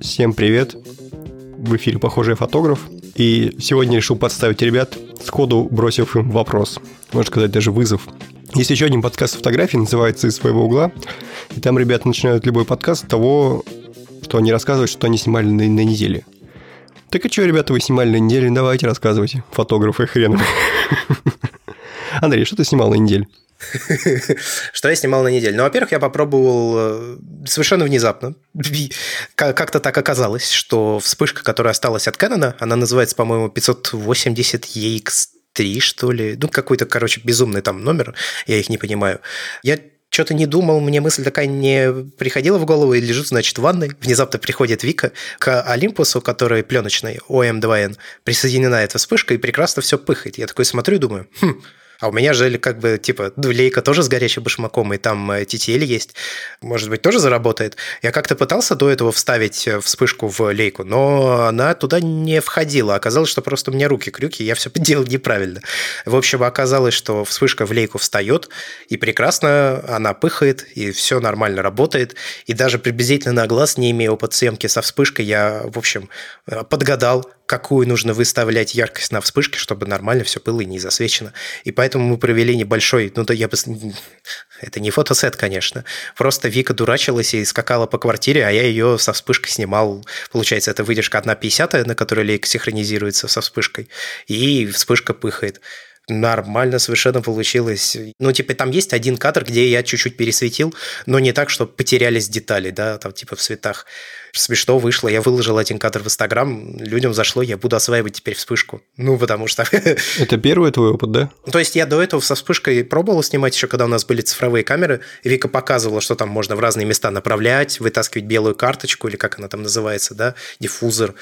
Всем привет! В эфире «Похожий фотограф». И сегодня решил подставить ребят, сходу бросив им вопрос. Можно сказать, даже вызов. Есть еще один подкаст фотографий, называется «Из своего угла». И там ребята начинают любой подкаст с того, что они рассказывают, что они снимали на, на неделе. Так и что, ребята, вы снимали на неделе? Давайте рассказывайте. Фотографы хрен. Андрей, что ты снимал на неделе? Что я снимал на неделю? Ну, во-первых, я попробовал э, совершенно внезапно. Как-то так оказалось, что вспышка, которая осталась от Canon, она называется, по-моему, 580 EX3, что ли. Ну, какой-то, короче, безумный там номер, я их не понимаю. Я что-то не думал, мне мысль такая не приходила в голову, и лежу, значит, в ванной. Внезапно приходит Вика к Олимпусу, который пленочный, ОМ2Н, присоединена эта вспышка, и прекрасно все пыхает. Я такой смотрю и думаю, хм, а у меня же как бы типа лейка тоже с горячим башмаком, и там TTL э, есть. Может быть, тоже заработает. Я как-то пытался до этого вставить э, вспышку в лейку, но она туда не входила. Оказалось, что просто у меня руки крюки, я все делал неправильно. В общем, оказалось, что вспышка в лейку встает, и прекрасно она пыхает, и все нормально работает. И даже приблизительно на глаз, не имея опыт съемки со вспышкой, я, в общем, э, подгадал, какую нужно выставлять яркость на вспышке, чтобы нормально все было и не засвечено. И поэтому мы провели небольшой, ну да я бы... Это не фотосет, конечно. Просто Вика дурачилась и скакала по квартире, а я ее со вспышкой снимал. Получается, это выдержка 1.50, на которой лейка синхронизируется со вспышкой, и вспышка пыхает нормально совершенно получилось. Ну, типа, там есть один кадр, где я чуть-чуть пересветил, но не так, что потерялись детали, да, там, типа, в цветах. Смешно вышло, я выложил один кадр в Инстаграм, людям зашло, я буду осваивать теперь вспышку. Ну, потому что... Это первый твой опыт, да? То есть я до этого со вспышкой пробовал снимать еще, когда у нас были цифровые камеры. Вика показывала, что там можно в разные места направлять, вытаскивать белую карточку, или как она там называется, да, диффузор.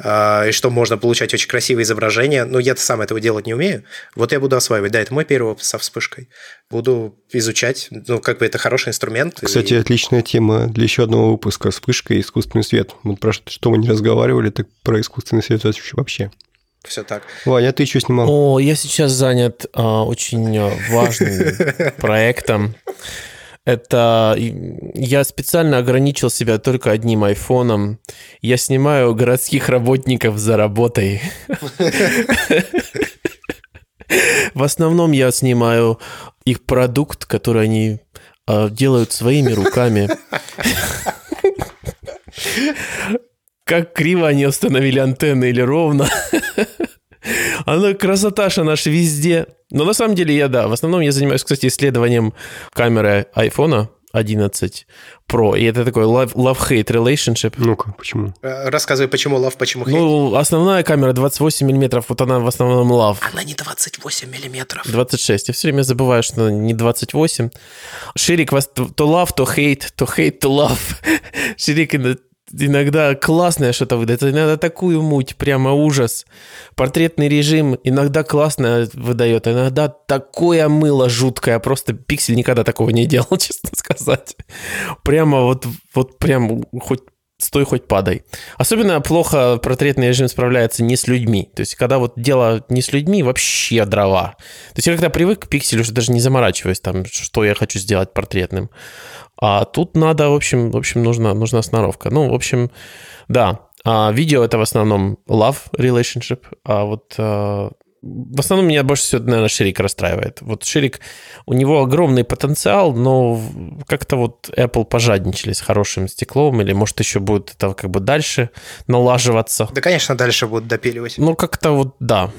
А, и что можно получать очень красивые изображения. Но я-то сам этого делать не умею. Вот я буду осваивать. Да, это мой первый опыт со вспышкой. Буду изучать. Ну, как бы это хороший инструмент. Кстати, и... отличная тема для еще одного выпуска «Вспышка и искусственный свет». Вот про что мы не разговаривали, так про искусственный свет вообще. Все так. Ваня, а ты что снимал? О, я сейчас занят а, очень а, важным проектом. Это я специально ограничил себя только одним айфоном. Я снимаю городских работников за работой. В основном я снимаю их продукт, который они а, делают своими руками. Как криво они установили антенны или ровно. Она красоташа наша везде. Но на самом деле я, да, в основном я занимаюсь, кстати, исследованием камеры айфона 11 Pro. И это такой love-hate relationship. Ну-ка, почему? Э, рассказывай, почему love, почему hate. Ну, основная камера 28 миллиметров, вот она в основном love. Она не 28 миллиметров. 26. Я все время забываю, что она не 28. Ширик вас то love, то hate, то hate, то love. Ширик иногда классное что-то выдает, иногда такую муть, прямо ужас. Портретный режим иногда классно выдает, иногда такое мыло жуткое, просто пиксель никогда такого не делал, честно сказать. Прямо вот, вот прям хоть стой хоть падай. Особенно плохо портретный режим справляется не с людьми. То есть, когда вот дело не с людьми, вообще дрова. То есть, я когда привык к пикселю, уже даже не заморачиваюсь там, что я хочу сделать портретным. А тут надо, в общем, в общем нужна, нужна сноровка. Ну, в общем, да. А видео это в основном love relationship, а вот а, в основном меня больше всего, наверное, Ширик расстраивает. Вот Ширик, у него огромный потенциал, но как-то вот Apple пожадничали с хорошим стеклом, или может еще будет это как бы дальше налаживаться. Да, конечно, дальше будут допиливать. Ну, как-то вот, да.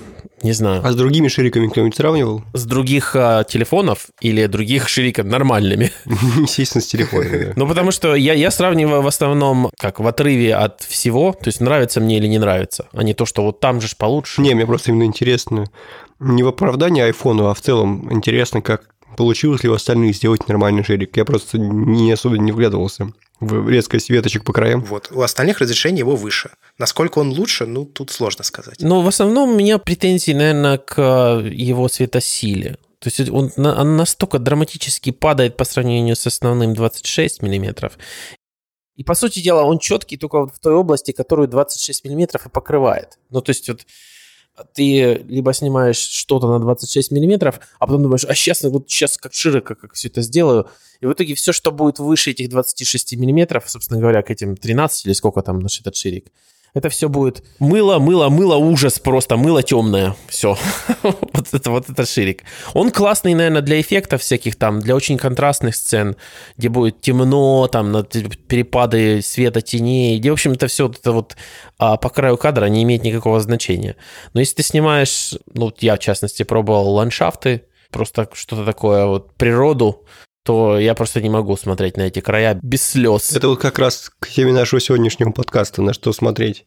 Не знаю. А с другими шириками кто-нибудь сравнивал? С других а, телефонов или других шириков нормальными? Естественно, с телефонами. Ну, потому что я, я сравниваю в основном как в отрыве от всего, то есть нравится мне или не нравится, а не то, что вот там же ж получше. Не, мне просто именно интересно, не в оправдании айфону, а в целом интересно, как получилось ли у остальных сделать нормальный ширик. Я просто не особо не вглядывался резкость веточек по краям. Вот. У остальных разрешение его выше. Насколько он лучше, ну, тут сложно сказать. Но в основном у меня претензии, наверное, к э, его светосиле. То есть он, он настолько драматически падает по сравнению с основным 26 миллиметров. И, по сути дела, он четкий только вот в той области, которую 26 миллиметров и покрывает. Ну, то есть вот ты либо снимаешь что-то на 26 миллиметров, а потом думаешь, а сейчас, вот сейчас как широко, как все это сделаю. И в итоге все, что будет выше этих 26 миллиметров, собственно говоря, к этим 13 или сколько там наш этот ширик, это все будет мыло, мыло, мыло, ужас просто, мыло темное. Все. вот, это, вот это ширик. Он классный, наверное, для эффектов всяких там, для очень контрастных сцен, где будет темно, там, перепады света, теней, где, в общем, это все это вот а, по краю кадра не имеет никакого значения. Но если ты снимаешь, ну, я, в частности, пробовал ландшафты, просто что-то такое, вот природу, то я просто не могу смотреть на эти края без слез. Это вот как раз к теме нашего сегодняшнего подкаста, на что смотреть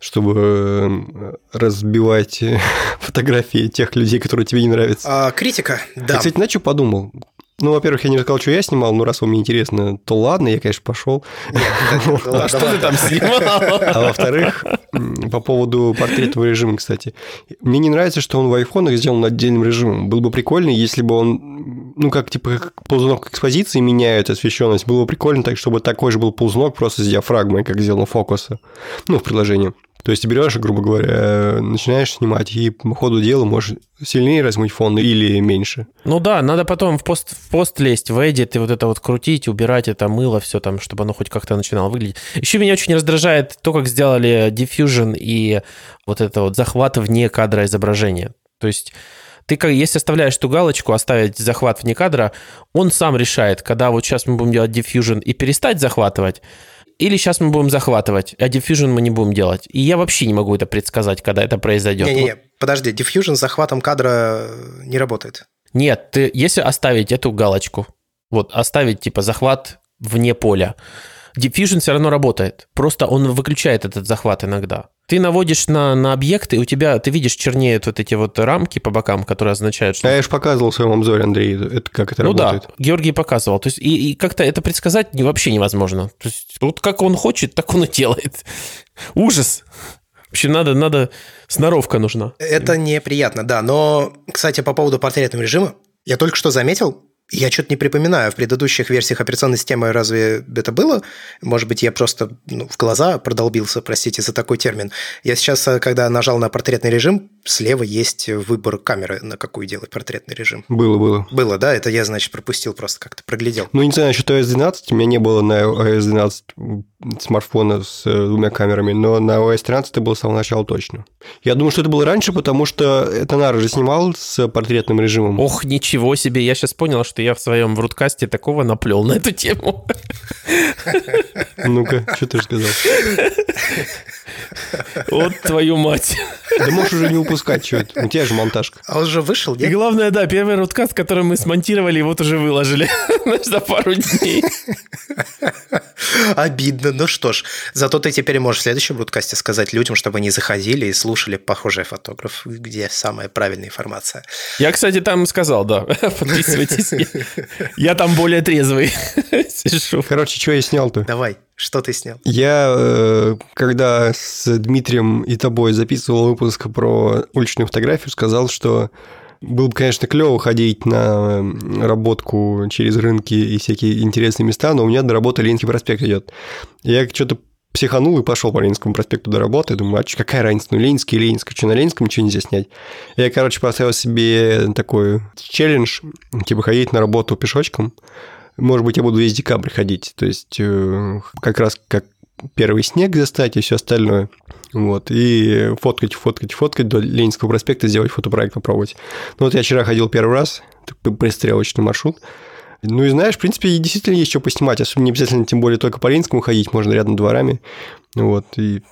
чтобы э, разбивать фотографии тех людей, которые тебе не нравятся. А, критика, да. Я, кстати, на что подумал? Ну, во-первых, я не рассказал, что я снимал, но раз вам не интересно, то ладно, я, конечно, пошел. А что ты там снимал? А во-вторых, по поводу портретного режима, кстати. Мне не нравится, что он в айфонах сделан отдельным режимом. Было бы прикольно, если бы он, ну, как, типа, как ползунок экспозиции меняет освещенность. Было бы прикольно так, чтобы такой же был ползунок просто с диафрагмой, как сделано фокуса. Ну, в приложении. То есть ты берешь, грубо говоря, начинаешь снимать, и по ходу дела можешь сильнее размыть фон или меньше. Ну да, надо потом в пост, в пост лезть, в edit и вот это вот крутить, убирать это мыло, все там, чтобы оно хоть как-то начинало выглядеть. Еще меня очень раздражает то, как сделали diffusion и вот это вот захват вне кадра изображения. То есть ты, как, если оставляешь ту галочку, оставить захват вне кадра, он сам решает, когда вот сейчас мы будем делать diffusion и перестать захватывать, или сейчас мы будем захватывать, а diffusion мы не будем делать. И я вообще не могу это предсказать, когда это произойдет. Не-не-не, вот. подожди, diffusion с захватом кадра не работает. Нет, ты, если оставить эту галочку, вот оставить типа захват вне поля, diffusion все равно работает. Просто он выключает этот захват иногда. Ты наводишь на, на объект, и у тебя, ты видишь, чернеют вот эти вот рамки по бокам, которые означают, что... А я же показывал в своем обзоре, Андрей, это, как это ну работает. Ну да, Георгий показывал. То есть, и, и как-то это предсказать вообще невозможно. То есть, вот как он хочет, так он и делает. Ужас. Вообще надо, надо, сноровка нужна. Это неприятно, да. Но, кстати, по поводу портретного режима, я только что заметил, я что-то не припоминаю, в предыдущих версиях операционной системы разве это было? Может быть, я просто ну, в глаза продолбился, простите за такой термин. Я сейчас, э, когда нажал на портретный режим, слева есть выбор камеры, на какую делать портретный режим. Было, было. Было, да? Это я, значит, пропустил, просто как-то проглядел. Ну, не знаю, насчет iOS 12, у меня не было на iOS 12 смартфона с э, двумя камерами, но на iOS 13 это было с самого начала точно. Я думаю, что это было раньше, потому что это Нара же снимал с портретным режимом. Ох, ничего себе, я сейчас понял, что я в своем врудкасте такого наплел на эту тему. Ну-ка, что ты сказал? Вот твою мать. Да можешь уже не упускать что это. У тебя же монтажка. А он уже вышел, нет? И главное, да, первый рудкаст, который мы смонтировали, вот уже выложили за пару дней. Обидно. Ну что ж, зато ты теперь можешь в следующем брудкасте сказать людям, чтобы они заходили и слушали похожий фотограф, где самая правильная информация. Я, кстати, там сказал, да, подписывайтесь. Я там более трезвый сижу. Короче, что я снял-то? Давай. Что ты снял? Я, э, когда с Дмитрием и тобой записывал выпуск про уличную фотографию, сказал, что было бы, конечно, клево ходить на работку через рынки и всякие интересные места, но у меня до работы Ленинский проспект идет. Я что-то психанул и пошел по Ленинскому проспекту до работы. Думаю, а какая разница? Ну, Ленинский, Ленинский, что на Ленинском ничего нельзя снять. Я, короче, поставил себе такой челлендж, типа ходить на работу пешочком. Может быть, я буду весь декабрь ходить. То есть, э, как раз как первый снег застать и все остальное. Вот, и фоткать, фоткать, фоткать до Ленинского проспекта, сделать фотопроект попробовать. Ну вот я вчера ходил первый раз, пристрелочный маршрут. Ну и знаешь, в принципе, действительно есть что поснимать, особенно не обязательно, тем более только по Ленинскому ходить, можно рядом дворами. Вот, и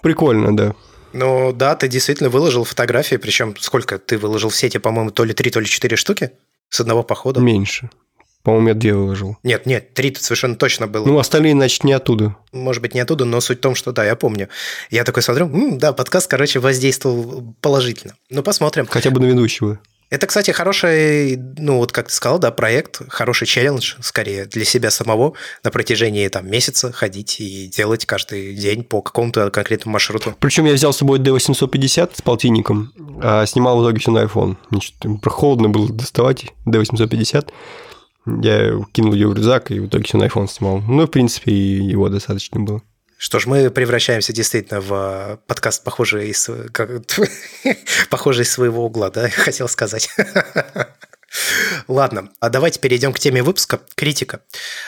прикольно, да. Ну да, ты действительно выложил фотографии, причем сколько ты выложил в сети, по-моему, то ли три, то ли четыре штуки с одного похода? Меньше. По-моему, я две выложил. Нет, нет, три совершенно точно было. Ну, остальные, значит, не оттуда. Может быть, не оттуда, но суть в том, что да, я помню. Я такой смотрю, м-м, да, подкаст, короче, воздействовал положительно. Ну, посмотрим. Хотя бы на ведущего. Это, кстати, хороший, ну вот как ты сказал, да, проект, хороший челлендж, скорее, для себя самого на протяжении там месяца ходить и делать каждый день по какому-то конкретному маршруту. Причем я взял с собой D850 с полтинником, а снимал в итоге все на iPhone. Значит, холодно было доставать D850. Я кинул ее в рюкзак и в итоге все на iPhone снимал. Ну, в принципе, его достаточно было. Что ж, мы превращаемся действительно в подкаст, похожий из, как, похожий из своего угла, да, хотел сказать. Ладно, а давайте перейдем к теме выпуска – критика.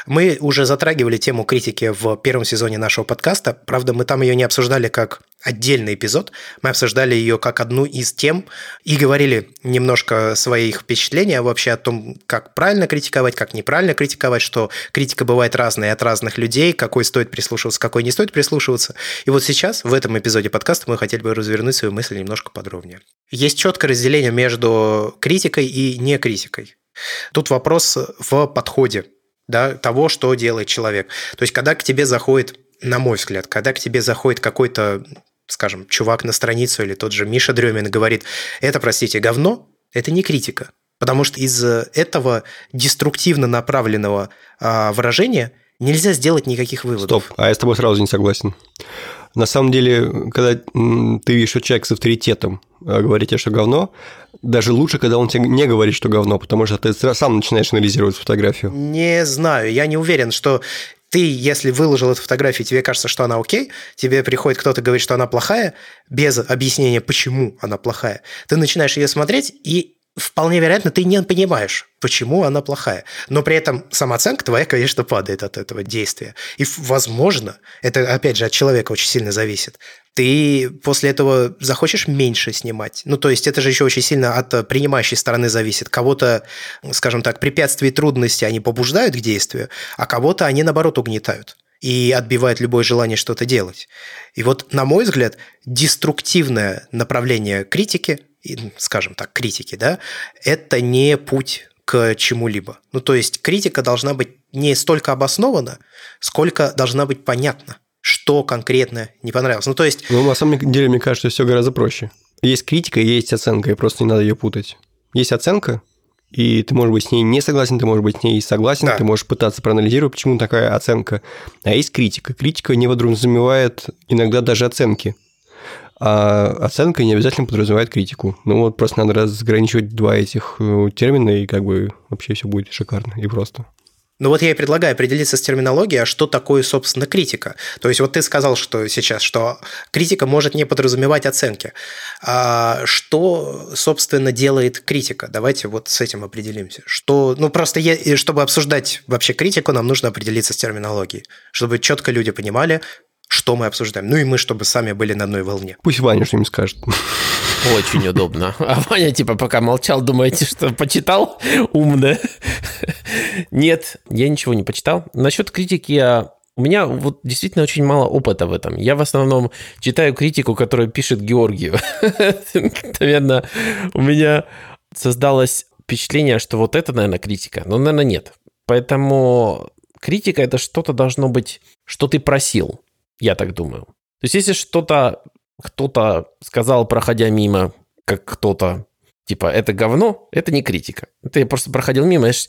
Мы уже затрагивали тему критики в первом сезоне нашего подкаста. Правда, мы там ее не обсуждали как отдельный эпизод. Мы обсуждали ее как одну из тем и говорили немножко своих впечатлений вообще о том, как правильно критиковать, как неправильно критиковать, что критика бывает разная от разных людей, какой стоит прислушиваться, какой не стоит прислушиваться. И вот сейчас, в этом эпизоде подкаста, мы хотели бы развернуть свою мысль немножко подробнее. Есть четкое разделение между критикой и некритикой. Тут вопрос в подходе да, того, что делает человек. То есть, когда к тебе заходит на мой взгляд, когда к тебе заходит какой-то скажем, чувак на страницу или тот же Миша Дремин говорит, это, простите, говно, это не критика. Потому что из этого деструктивно направленного а, выражения нельзя сделать никаких выводов. Стоп, а я с тобой сразу не согласен. На самом деле, когда ты видишь, что человек с авторитетом а, говорит тебе, что говно, даже лучше, когда он тебе не говорит, что говно, потому что ты сам начинаешь анализировать фотографию. Не знаю, я не уверен, что ты, если выложил эту фотографию, тебе кажется, что она окей, тебе приходит кто-то говорит, что она плохая, без объяснения, почему она плохая, ты начинаешь ее смотреть, и вполне вероятно, ты не понимаешь, почему она плохая. Но при этом самооценка твоя, конечно, падает от этого действия. И, возможно, это, опять же, от человека очень сильно зависит, ты после этого захочешь меньше снимать. Ну, то есть это же еще очень сильно от принимающей стороны зависит. Кого-то, скажем так, препятствия и трудности, они побуждают к действию, а кого-то они, наоборот, угнетают и отбивает любое желание что-то делать. И вот, на мой взгляд, деструктивное направление критики скажем так, критики, да, это не путь к чему-либо. Ну, то есть критика должна быть не столько обоснована, сколько должна быть понятна, что конкретно не понравилось. Ну, то есть... Ну, на самом деле, мне кажется, все гораздо проще. Есть критика есть оценка, и просто не надо ее путать. Есть оценка, и ты можешь быть с ней не согласен, ты можешь быть с ней согласен, да. ты можешь пытаться проанализировать, почему такая оценка. А есть критика. Критика не подразумевает иногда даже оценки. А оценка не обязательно подразумевает критику. Ну вот просто надо разграничивать два этих э, термина, и как бы вообще все будет шикарно и просто. Ну вот я и предлагаю определиться с терминологией, а что такое, собственно, критика. То есть вот ты сказал, что сейчас, что критика может не подразумевать оценки. А что, собственно, делает критика? Давайте вот с этим определимся. Что, ну просто я, чтобы обсуждать вообще критику, нам нужно определиться с терминологией, чтобы четко люди понимали, что мы обсуждаем. Ну и мы, чтобы сами были на одной волне. Пусть Ваня что-нибудь скажет. Очень удобно. А Ваня типа пока молчал, думаете, что почитал? Умно. Нет, я ничего не почитал. Насчет критики я у меня вот действительно очень мало опыта в этом. Я в основном читаю критику, которую пишет Георгию. Наверное, у меня создалось впечатление, что вот это, наверное, критика. Но, наверное, нет. Поэтому критика – это что-то должно быть, что ты просил. Я так думаю. То есть, если что-то кто-то сказал, проходя мимо, как кто-то, типа, это говно, это не критика. Я просто проходил мимо, знаешь,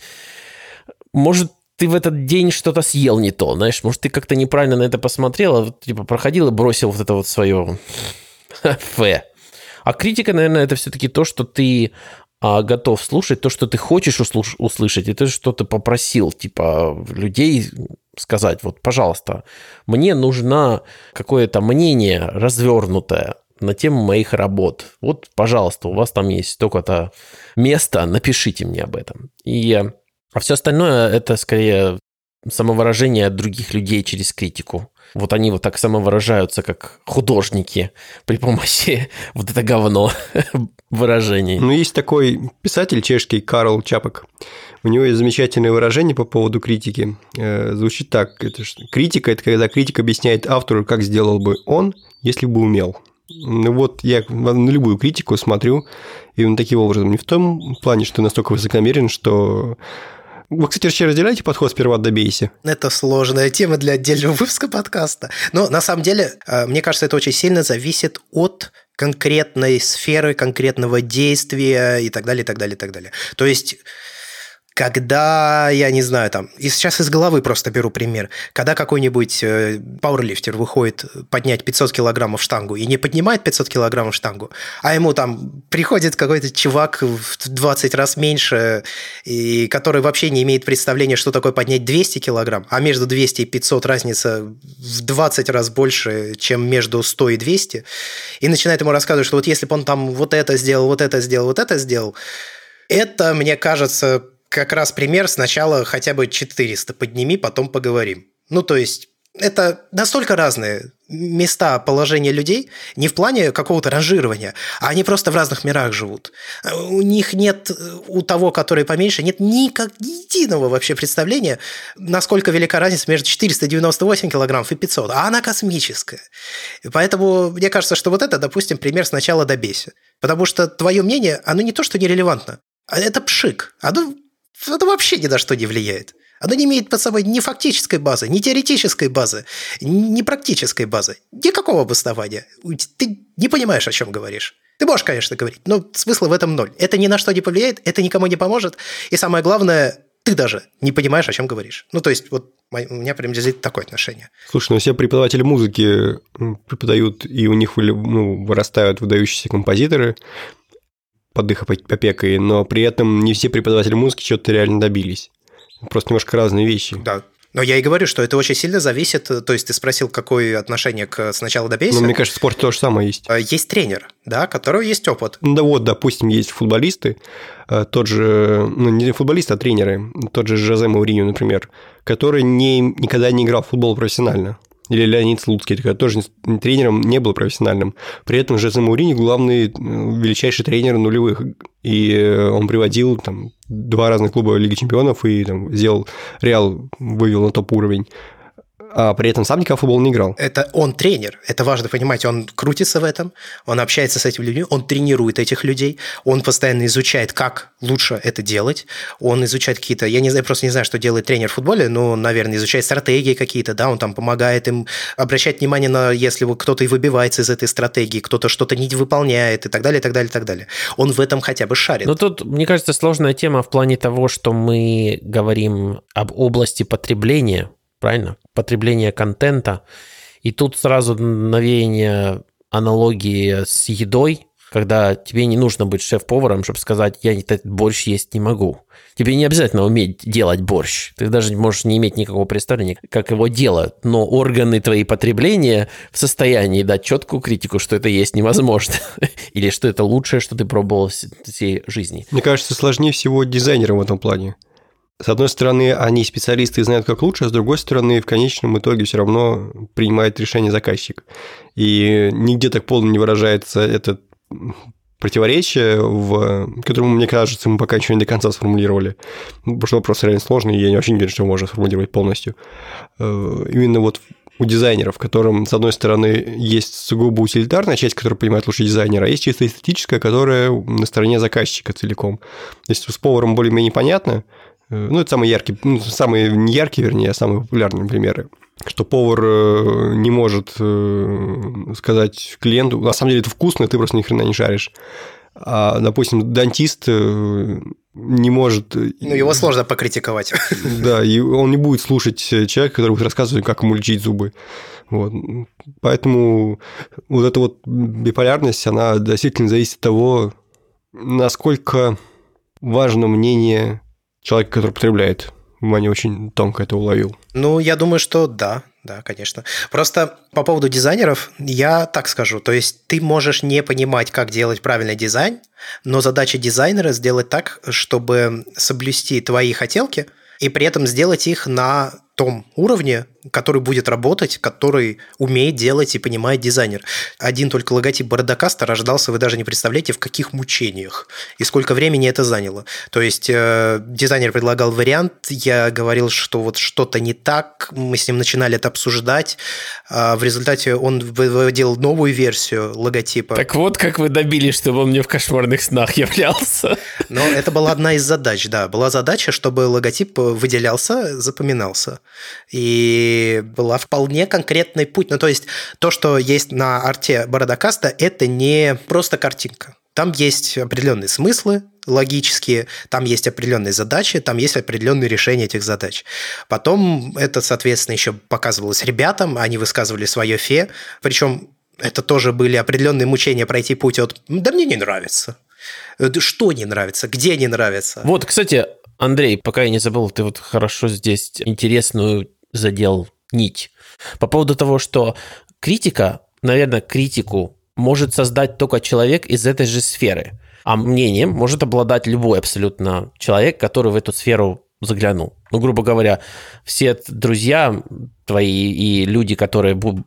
может, ты в этот день что-то съел не то, знаешь, может, ты как-то неправильно на это посмотрел, а, типа, проходил и бросил вот это вот свое фе. А критика, наверное, это все-таки то, что ты а, готов слушать, то, что ты хочешь услышать, и то, что ты попросил, типа, людей сказать, вот, пожалуйста, мне нужно какое-то мнение развернутое на тему моих работ. Вот, пожалуйста, у вас там есть столько-то места, напишите мне об этом. И, а все остальное это скорее самовыражение других людей через критику. Вот они вот так самовыражаются, как художники при помощи вот это говно выражений. Ну, есть такой писатель чешский Карл Чапок. У него есть замечательное выражение по поводу критики. Э, звучит так. Это. Критика – это когда критик объясняет автору, как сделал бы он, если бы умел. Ну вот я на любую критику смотрю именно таким образом. Не в том плане, что настолько высокомерен, что вы, кстати, вообще разделяете подход «сперва добейся»? Это сложная тема для отдельного выпуска подкаста. Но на самом деле, э, мне кажется, это очень сильно зависит от конкретной сферы, конкретного действия и так далее, и так далее, и так далее. То есть когда, я не знаю, там, и сейчас из головы просто беру пример, когда какой-нибудь э, пауэрлифтер выходит поднять 500 килограммов штангу и не поднимает 500 килограммов штангу, а ему там приходит какой-то чувак в 20 раз меньше, и который вообще не имеет представления, что такое поднять 200 килограмм, а между 200 и 500 разница в 20 раз больше, чем между 100 и 200, и начинает ему рассказывать, что вот если бы он там вот это сделал, вот это сделал, вот это сделал, это, мне кажется, как раз пример сначала хотя бы 400 подними, потом поговорим. Ну, то есть это настолько разные места положения людей, не в плане какого-то ранжирования, а они просто в разных мирах живут. У них нет, у того, который поменьше, нет никак единого вообще представления, насколько велика разница между 498 килограммов и 500, а она космическая. Поэтому мне кажется, что вот это, допустим, пример сначала добейся. Потому что твое мнение, оно не то, что нерелевантно, а это пшик. Оно это вообще ни на что не влияет. Оно не имеет под собой ни фактической базы, ни теоретической базы, ни практической базы. Никакого обоснования. Ты не понимаешь, о чем говоришь. Ты можешь, конечно, говорить, но смысла в этом ноль. Это ни на что не повлияет, это никому не поможет. И самое главное, ты даже не понимаешь, о чем говоришь. Ну, то есть, вот у меня прям здесь такое отношение. Слушай, ну все преподаватели музыки преподают, и у них ну, вырастают выдающиеся композиторы, под их опекой, но при этом не все преподаватели музыки чего-то реально добились. Просто немножко разные вещи. Да, но я и говорю, что это очень сильно зависит. То есть ты спросил, какое отношение к сначала добейся. Ну, мне кажется, в спорте то же самое есть. А, есть тренер, да, которого есть опыт. Ну, да вот, допустим, есть футболисты, э, тот же, ну, не футболисты, а тренеры, тот же Жозе Мауриньо, например, который не, никогда не играл в футбол профессионально или Леонид Слуцкий, который тоже тренером не был профессиональным. При этом Жозе Маурини главный, величайший тренер нулевых. И э, он приводил там два разных клуба Лиги Чемпионов и там, сделал Реал, вывел на топ-уровень а при этом сам в футбол не играл. Это он тренер, это важно понимать, он крутится в этом, он общается с этими людьми, он тренирует этих людей, он постоянно изучает, как лучше это делать, он изучает какие-то, я не знаю, просто не знаю, что делает тренер в футболе, но, наверное, изучает стратегии какие-то, да, он там помогает им обращать внимание на, если кто-то и выбивается из этой стратегии, кто-то что-то не выполняет и так далее, и так далее, и так далее. Он в этом хотя бы шарит. Ну, тут, мне кажется, сложная тема в плане того, что мы говорим об области потребления, правильно? Потребление контента. И тут сразу навеяние аналогии с едой, когда тебе не нужно быть шеф-поваром, чтобы сказать, я этот борщ есть не могу. Тебе не обязательно уметь делать борщ. Ты даже можешь не иметь никакого представления, как его делать. Но органы твои потребления в состоянии дать четкую критику, что это есть невозможно. Или что это лучшее, что ты пробовал всей жизни. Мне кажется, сложнее всего дизайнерам в этом плане. С одной стороны, они специалисты и знают, как лучше, а с другой стороны, в конечном итоге все равно принимает решение заказчик. И нигде так полно не выражается это противоречие, в которому, мне кажется, мы пока еще не до конца сформулировали. Потому что вопрос реально сложный, и я не очень уверен, что можно сформулировать полностью. Э, именно вот у дизайнеров, в котором, с одной стороны, есть сугубо утилитарная часть, которая понимает лучше дизайнера, а есть чисто эстетическая, которая на стороне заказчика целиком. То есть с поваром более-менее понятно, ну, это самые яркие, ну, самые не яркие, вернее, а самые популярные примеры. Что повар э, не может э, сказать клиенту, на самом деле это вкусно, ты просто ни хрена не шаришь. А, допустим, дантист не может... Ну, его сложно покритиковать. Да, и он не будет слушать человека, который будет рассказывать, как ему лечить зубы. Вот. Поэтому вот эта вот биполярность, она действительно зависит от того, насколько важно мнение человек, который потребляет. Ваня очень тонко это уловил. Ну, я думаю, что да, да, конечно. Просто по поводу дизайнеров я так скажу. То есть ты можешь не понимать, как делать правильный дизайн, но задача дизайнера сделать так, чтобы соблюсти твои хотелки и при этом сделать их на том уровне, который будет работать, который умеет делать и понимает дизайнер. Один только логотип Бородокаста рождался, вы даже не представляете, в каких мучениях и сколько времени это заняло. То есть э, дизайнер предлагал вариант, я говорил, что вот что-то не так, мы с ним начинали это обсуждать, а в результате он выводил новую версию логотипа. Так вот, как вы добились, чтобы он мне в кошмарных снах являлся. Но это была одна из задач, да. Была задача, чтобы логотип выделялся, запоминался. И была вполне конкретный путь. Ну, то есть то, что есть на арте Бородокаста, это не просто картинка. Там есть определенные смыслы, логические, там есть определенные задачи, там есть определенные решения этих задач. Потом это, соответственно, еще показывалось ребятам, они высказывали свое фе, причем это тоже были определенные мучения пройти путь от «да мне не нравится», что не нравится, где не нравится. Вот, кстати, Андрей, пока я не забыл, ты вот хорошо здесь интересную задел нить. По поводу того, что критика, наверное, критику может создать только человек из этой же сферы. А мнением может обладать любой абсолютно человек, который в эту сферу заглянул. Ну, грубо говоря, все друзья твои и люди, которые в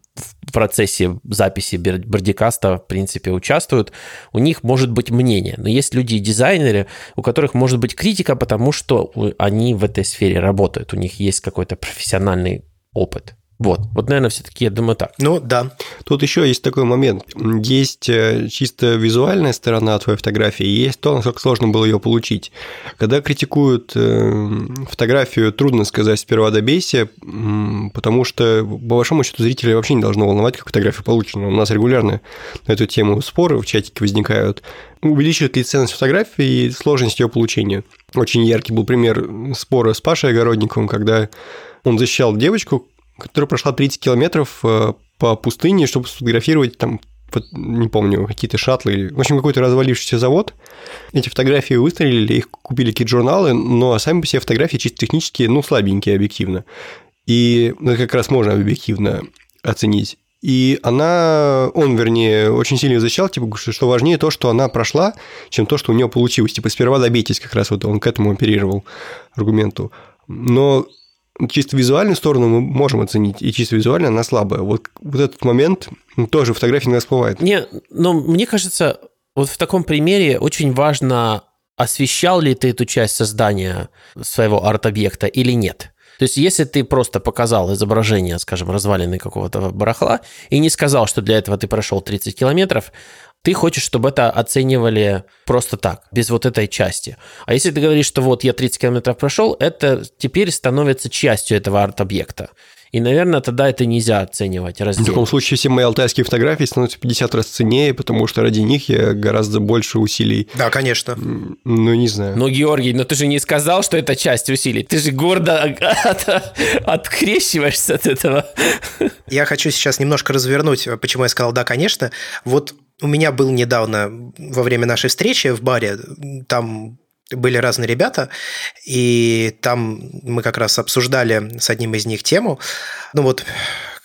процессе записи Бердикаста, в принципе, участвуют, у них может быть мнение. Но есть люди-дизайнеры, у которых может быть критика, потому что они в этой сфере работают, у них есть какой-то профессиональный опыт. Вот, вот, наверное, все-таки я думаю так. Ну, да. Тут еще есть такой момент. Есть э, чисто визуальная сторона твоей фотографии, и есть то, насколько сложно было ее получить. Когда критикуют э, фотографию, трудно сказать сперва добейся, потому что, по большому счету, зрителей вообще не должно волновать, как фотография получена. У нас регулярно на эту тему споры в чатике возникают. Увеличивает ли ценность фотографии и сложность ее получения? Очень яркий был пример спора с Пашей Огородниковым, когда он защищал девочку, которая прошла 30 километров э, по пустыне, чтобы сфотографировать там не помню, какие-то шаттлы, в общем, какой-то развалившийся завод. Эти фотографии выстрелили, их купили какие-то журналы, но сами по себе фотографии чисто технически, ну, слабенькие объективно. И это как раз можно объективно оценить. И она, он, вернее, очень сильно защищал, типа, что важнее то, что она прошла, чем то, что у нее получилось. Типа, сперва добейтесь, как раз вот он к этому оперировал аргументу. Но чисто визуальную сторону мы можем оценить, и чисто визуально она слабая. Вот, вот этот момент тоже фотографии не всплывает. Не, но мне кажется, вот в таком примере очень важно, освещал ли ты эту часть создания своего арт-объекта или нет. То есть, если ты просто показал изображение, скажем, развалины какого-то барахла, и не сказал, что для этого ты прошел 30 километров, ты хочешь, чтобы это оценивали просто так, без вот этой части. А если ты говоришь, что вот я 30 километров прошел, это теперь становится частью этого арт-объекта. И, наверное, тогда это нельзя оценивать раздельно. В таком случае все мои алтайские фотографии становятся 50 раз ценнее, потому что ради них я гораздо больше усилий. Да, конечно. Ну, не знаю. Ну, Георгий, но ты же не сказал, что это часть усилий. Ты же гордо от, открещиваешься от этого. Я хочу сейчас немножко развернуть, почему я сказал «да, конечно». Вот у меня был недавно во время нашей встречи в баре, там были разные ребята, и там мы как раз обсуждали с одним из них тему. Ну вот,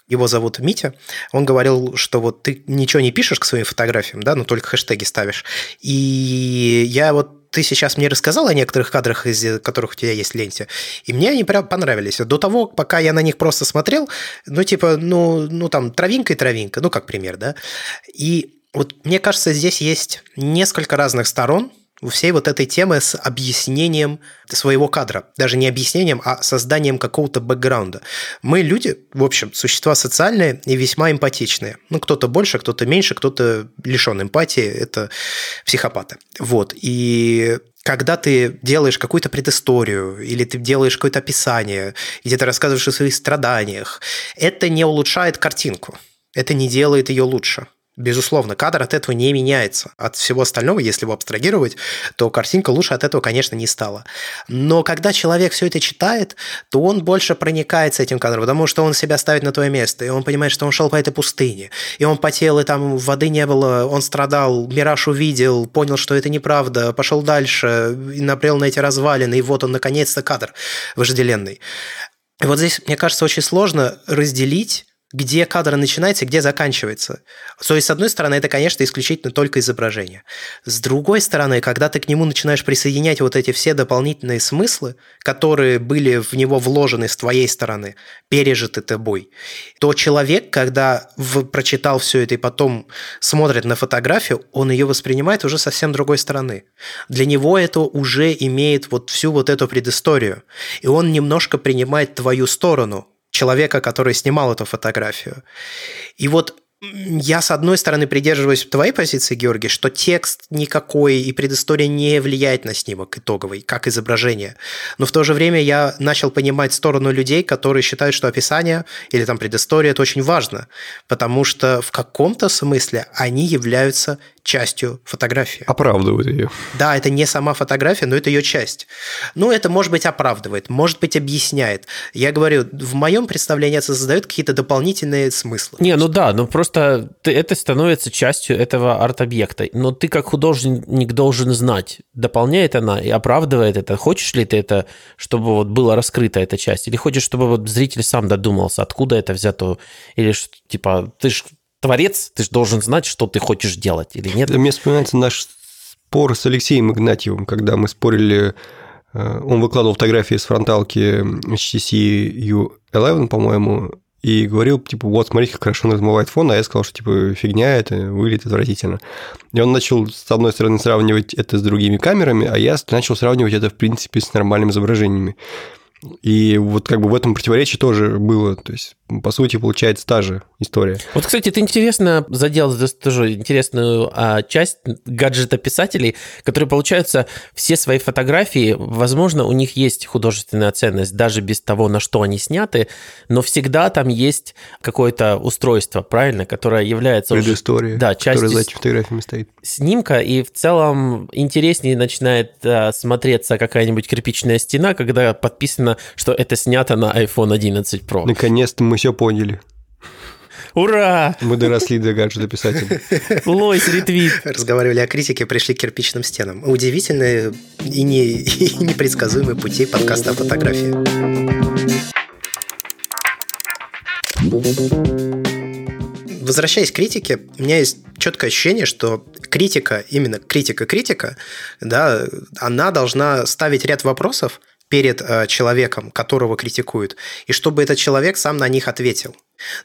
его зовут Митя, он говорил, что вот ты ничего не пишешь к своим фотографиям, да, но только хэштеги ставишь. И я вот ты сейчас мне рассказал о некоторых кадрах, из которых у тебя есть в ленте, и мне они прям понравились. До того, пока я на них просто смотрел, ну, типа, ну, ну там, травинка и травинка, ну, как пример, да. И вот мне кажется, здесь есть несколько разных сторон у всей вот этой темы с объяснением своего кадра. Даже не объяснением, а созданием какого-то бэкграунда. Мы люди, в общем, существа социальные и весьма эмпатичные. Ну, кто-то больше, кто-то меньше, кто-то лишен эмпатии. Это психопаты. Вот. И когда ты делаешь какую-то предысторию или ты делаешь какое-то описание, где ты рассказываешь о своих страданиях, это не улучшает картинку. Это не делает ее лучше. Безусловно, кадр от этого не меняется. От всего остального, если его абстрагировать, то картинка лучше от этого, конечно, не стала. Но когда человек все это читает, то он больше проникается этим кадром, потому что он себя ставит на твое место, и он понимает, что он шел по этой пустыне, и он потел, и там воды не было, он страдал, мираж увидел, понял, что это неправда, пошел дальше, и напрел на эти развалины, и вот он, наконец-то, кадр вожделенный. И вот здесь, мне кажется, очень сложно разделить где кадр начинается где заканчивается. То есть, с одной стороны, это, конечно, исключительно только изображение. С другой стороны, когда ты к нему начинаешь присоединять вот эти все дополнительные смыслы, которые были в него вложены с твоей стороны, пережиты тобой, то человек, когда в, прочитал все это и потом смотрит на фотографию, он ее воспринимает уже совсем другой стороны. Для него это уже имеет вот всю вот эту предысторию. И он немножко принимает твою сторону, человека, который снимал эту фотографию. И вот Я, с одной стороны, придерживаюсь твоей позиции, Георгий, что текст никакой и предыстория не влияет на снимок итоговый, как изображение. Но в то же время я начал понимать сторону людей, которые считают, что описание или там предыстория – это очень важно, потому что в каком-то смысле они являются частью фотографии. Оправдывают ее. Да, это не сама фотография, но это ее часть. Ну, это, может быть, оправдывает, может быть, объясняет. Я говорю, в моем представлении это создает какие-то дополнительные смыслы. Не, ну да, ну просто это становится частью этого арт-объекта. Но ты как художник должен знать, дополняет она и оправдывает это. Хочешь ли ты это, чтобы вот была раскрыта эта часть? Или хочешь, чтобы вот зритель сам додумался, откуда это взято? Или типа, ты ж творец, ты же должен знать, что ты хочешь делать или нет. Мне вспоминается наш спор с Алексеем Игнатьевым, когда мы спорили, э, он выкладывал фотографии с фронталки HTC U11, по-моему, и говорил, типа, вот, смотрите, как хорошо размывает фон, а я сказал, что, типа, фигня, это выглядит отвратительно. И он начал, с одной стороны, сравнивать это с другими камерами, а я начал сравнивать это, в принципе, с нормальными изображениями. И вот как бы в этом противоречии тоже было. То есть, по сути, получается та же история. Вот, кстати, ты интересно задел здесь тоже интересную а, часть гаджета писателей, которые, получается, все свои фотографии, возможно, у них есть художественная ценность, даже без того, на что они сняты, но всегда там есть какое-то устройство, правильно, которое является... Предыстория, уже, да, частью за этими фотографиями стоит. Снимка, и в целом интереснее начинает а, смотреться какая-нибудь кирпичная стена, когда подписано, что это снято на iPhone 11 Pro. Наконец-то мы все поняли. Ура! Мы доросли до гаджета писателя. Лойс, ретвит. Разговаривали о критике, пришли к кирпичным стенам. Удивительные и, не, и непредсказуемые пути подкаста о фотографии. Возвращаясь к критике, у меня есть четкое ощущение, что критика, именно критика-критика, да, она должна ставить ряд вопросов, перед э, человеком, которого критикуют, и чтобы этот человек сам на них ответил.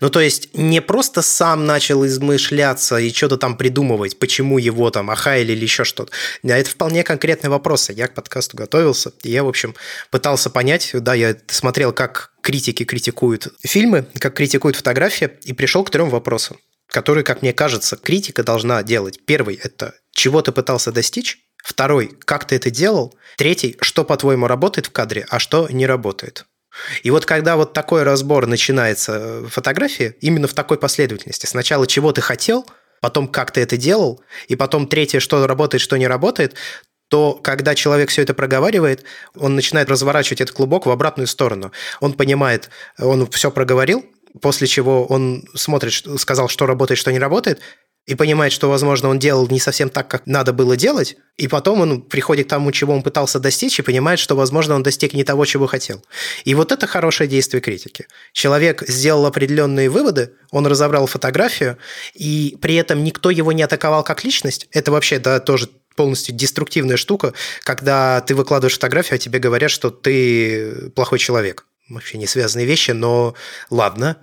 Ну, то есть, не просто сам начал измышляться и что-то там придумывать, почему его там охаяли или еще что-то. А это вполне конкретные вопросы. Я к подкасту готовился, и я, в общем, пытался понять, да, я смотрел, как критики критикуют фильмы, как критикуют фотографии, и пришел к трем вопросам, которые, как мне кажется, критика должна делать. Первый – это чего ты пытался достичь, Второй, как ты это делал? Третий, что, по-твоему, работает в кадре, а что не работает? И вот когда вот такой разбор начинается в фотографии, именно в такой последовательности, сначала чего ты хотел, потом как ты это делал, и потом третье, что работает, что не работает, то когда человек все это проговаривает, он начинает разворачивать этот клубок в обратную сторону. Он понимает, он все проговорил, после чего он смотрит, сказал, что работает, что не работает, и понимает, что, возможно, он делал не совсем так, как надо было делать, и потом он приходит к тому, чего он пытался достичь, и понимает, что, возможно, он достиг не того, чего хотел. И вот это хорошее действие критики. Человек сделал определенные выводы, он разобрал фотографию, и при этом никто его не атаковал как личность. Это вообще, да, тоже полностью деструктивная штука, когда ты выкладываешь фотографию, а тебе говорят, что ты плохой человек вообще не связанные вещи, но ладно.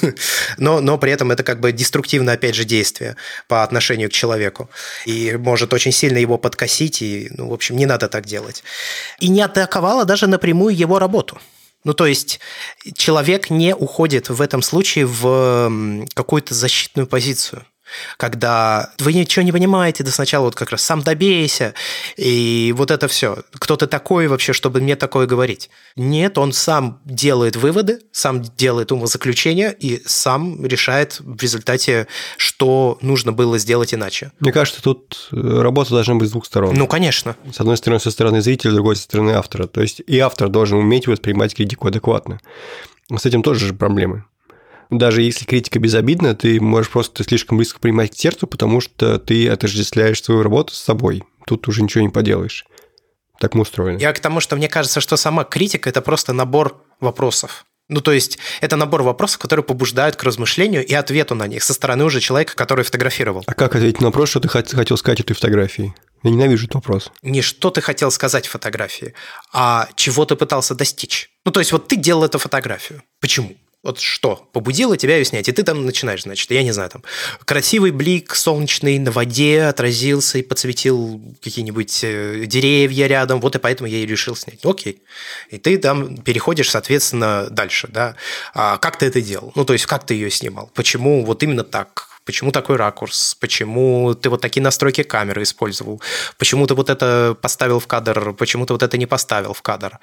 но, но при этом это как бы деструктивное, опять же, действие по отношению к человеку. И может очень сильно его подкосить, и, ну, в общем, не надо так делать. И не атаковала даже напрямую его работу. Ну, то есть человек не уходит в этом случае в какую-то защитную позицию когда вы ничего не понимаете, да сначала вот как раз сам добейся, и вот это все. Кто ты такой вообще, чтобы мне такое говорить? Нет, он сам делает выводы, сам делает умозаключения и сам решает в результате, что нужно было сделать иначе. Мне кажется, тут э, работа должна быть с двух сторон. Ну, конечно. С одной стороны, со стороны зрителя, с другой со стороны автора. То есть и автор должен уметь воспринимать критику адекватно. С этим тоже же проблемы даже если критика безобидна, ты можешь просто слишком близко принимать к сердцу, потому что ты отождествляешь свою работу с собой. Тут уже ничего не поделаешь. Так мы устроены. Я к тому, что мне кажется, что сама критика – это просто набор вопросов. Ну, то есть, это набор вопросов, которые побуждают к размышлению и ответу на них со стороны уже человека, который фотографировал. А как ответить на вопрос, что ты хотел сказать этой фотографии? Я ненавижу этот вопрос. Не что ты хотел сказать в фотографии, а чего ты пытался достичь. Ну, то есть, вот ты делал эту фотографию. Почему? Вот что побудило тебя ее снять? И ты там начинаешь, значит, я не знаю, там, красивый блик солнечный на воде отразился и подсветил какие-нибудь э, деревья рядом, вот и поэтому я и решил снять. Окей. И ты там переходишь, соответственно, дальше, да. А как ты это делал? Ну, то есть, как ты ее снимал? Почему вот именно так? Почему такой ракурс, почему ты вот такие настройки камеры использовал, почему ты вот это поставил в кадр, почему ты вот это не поставил в кадр.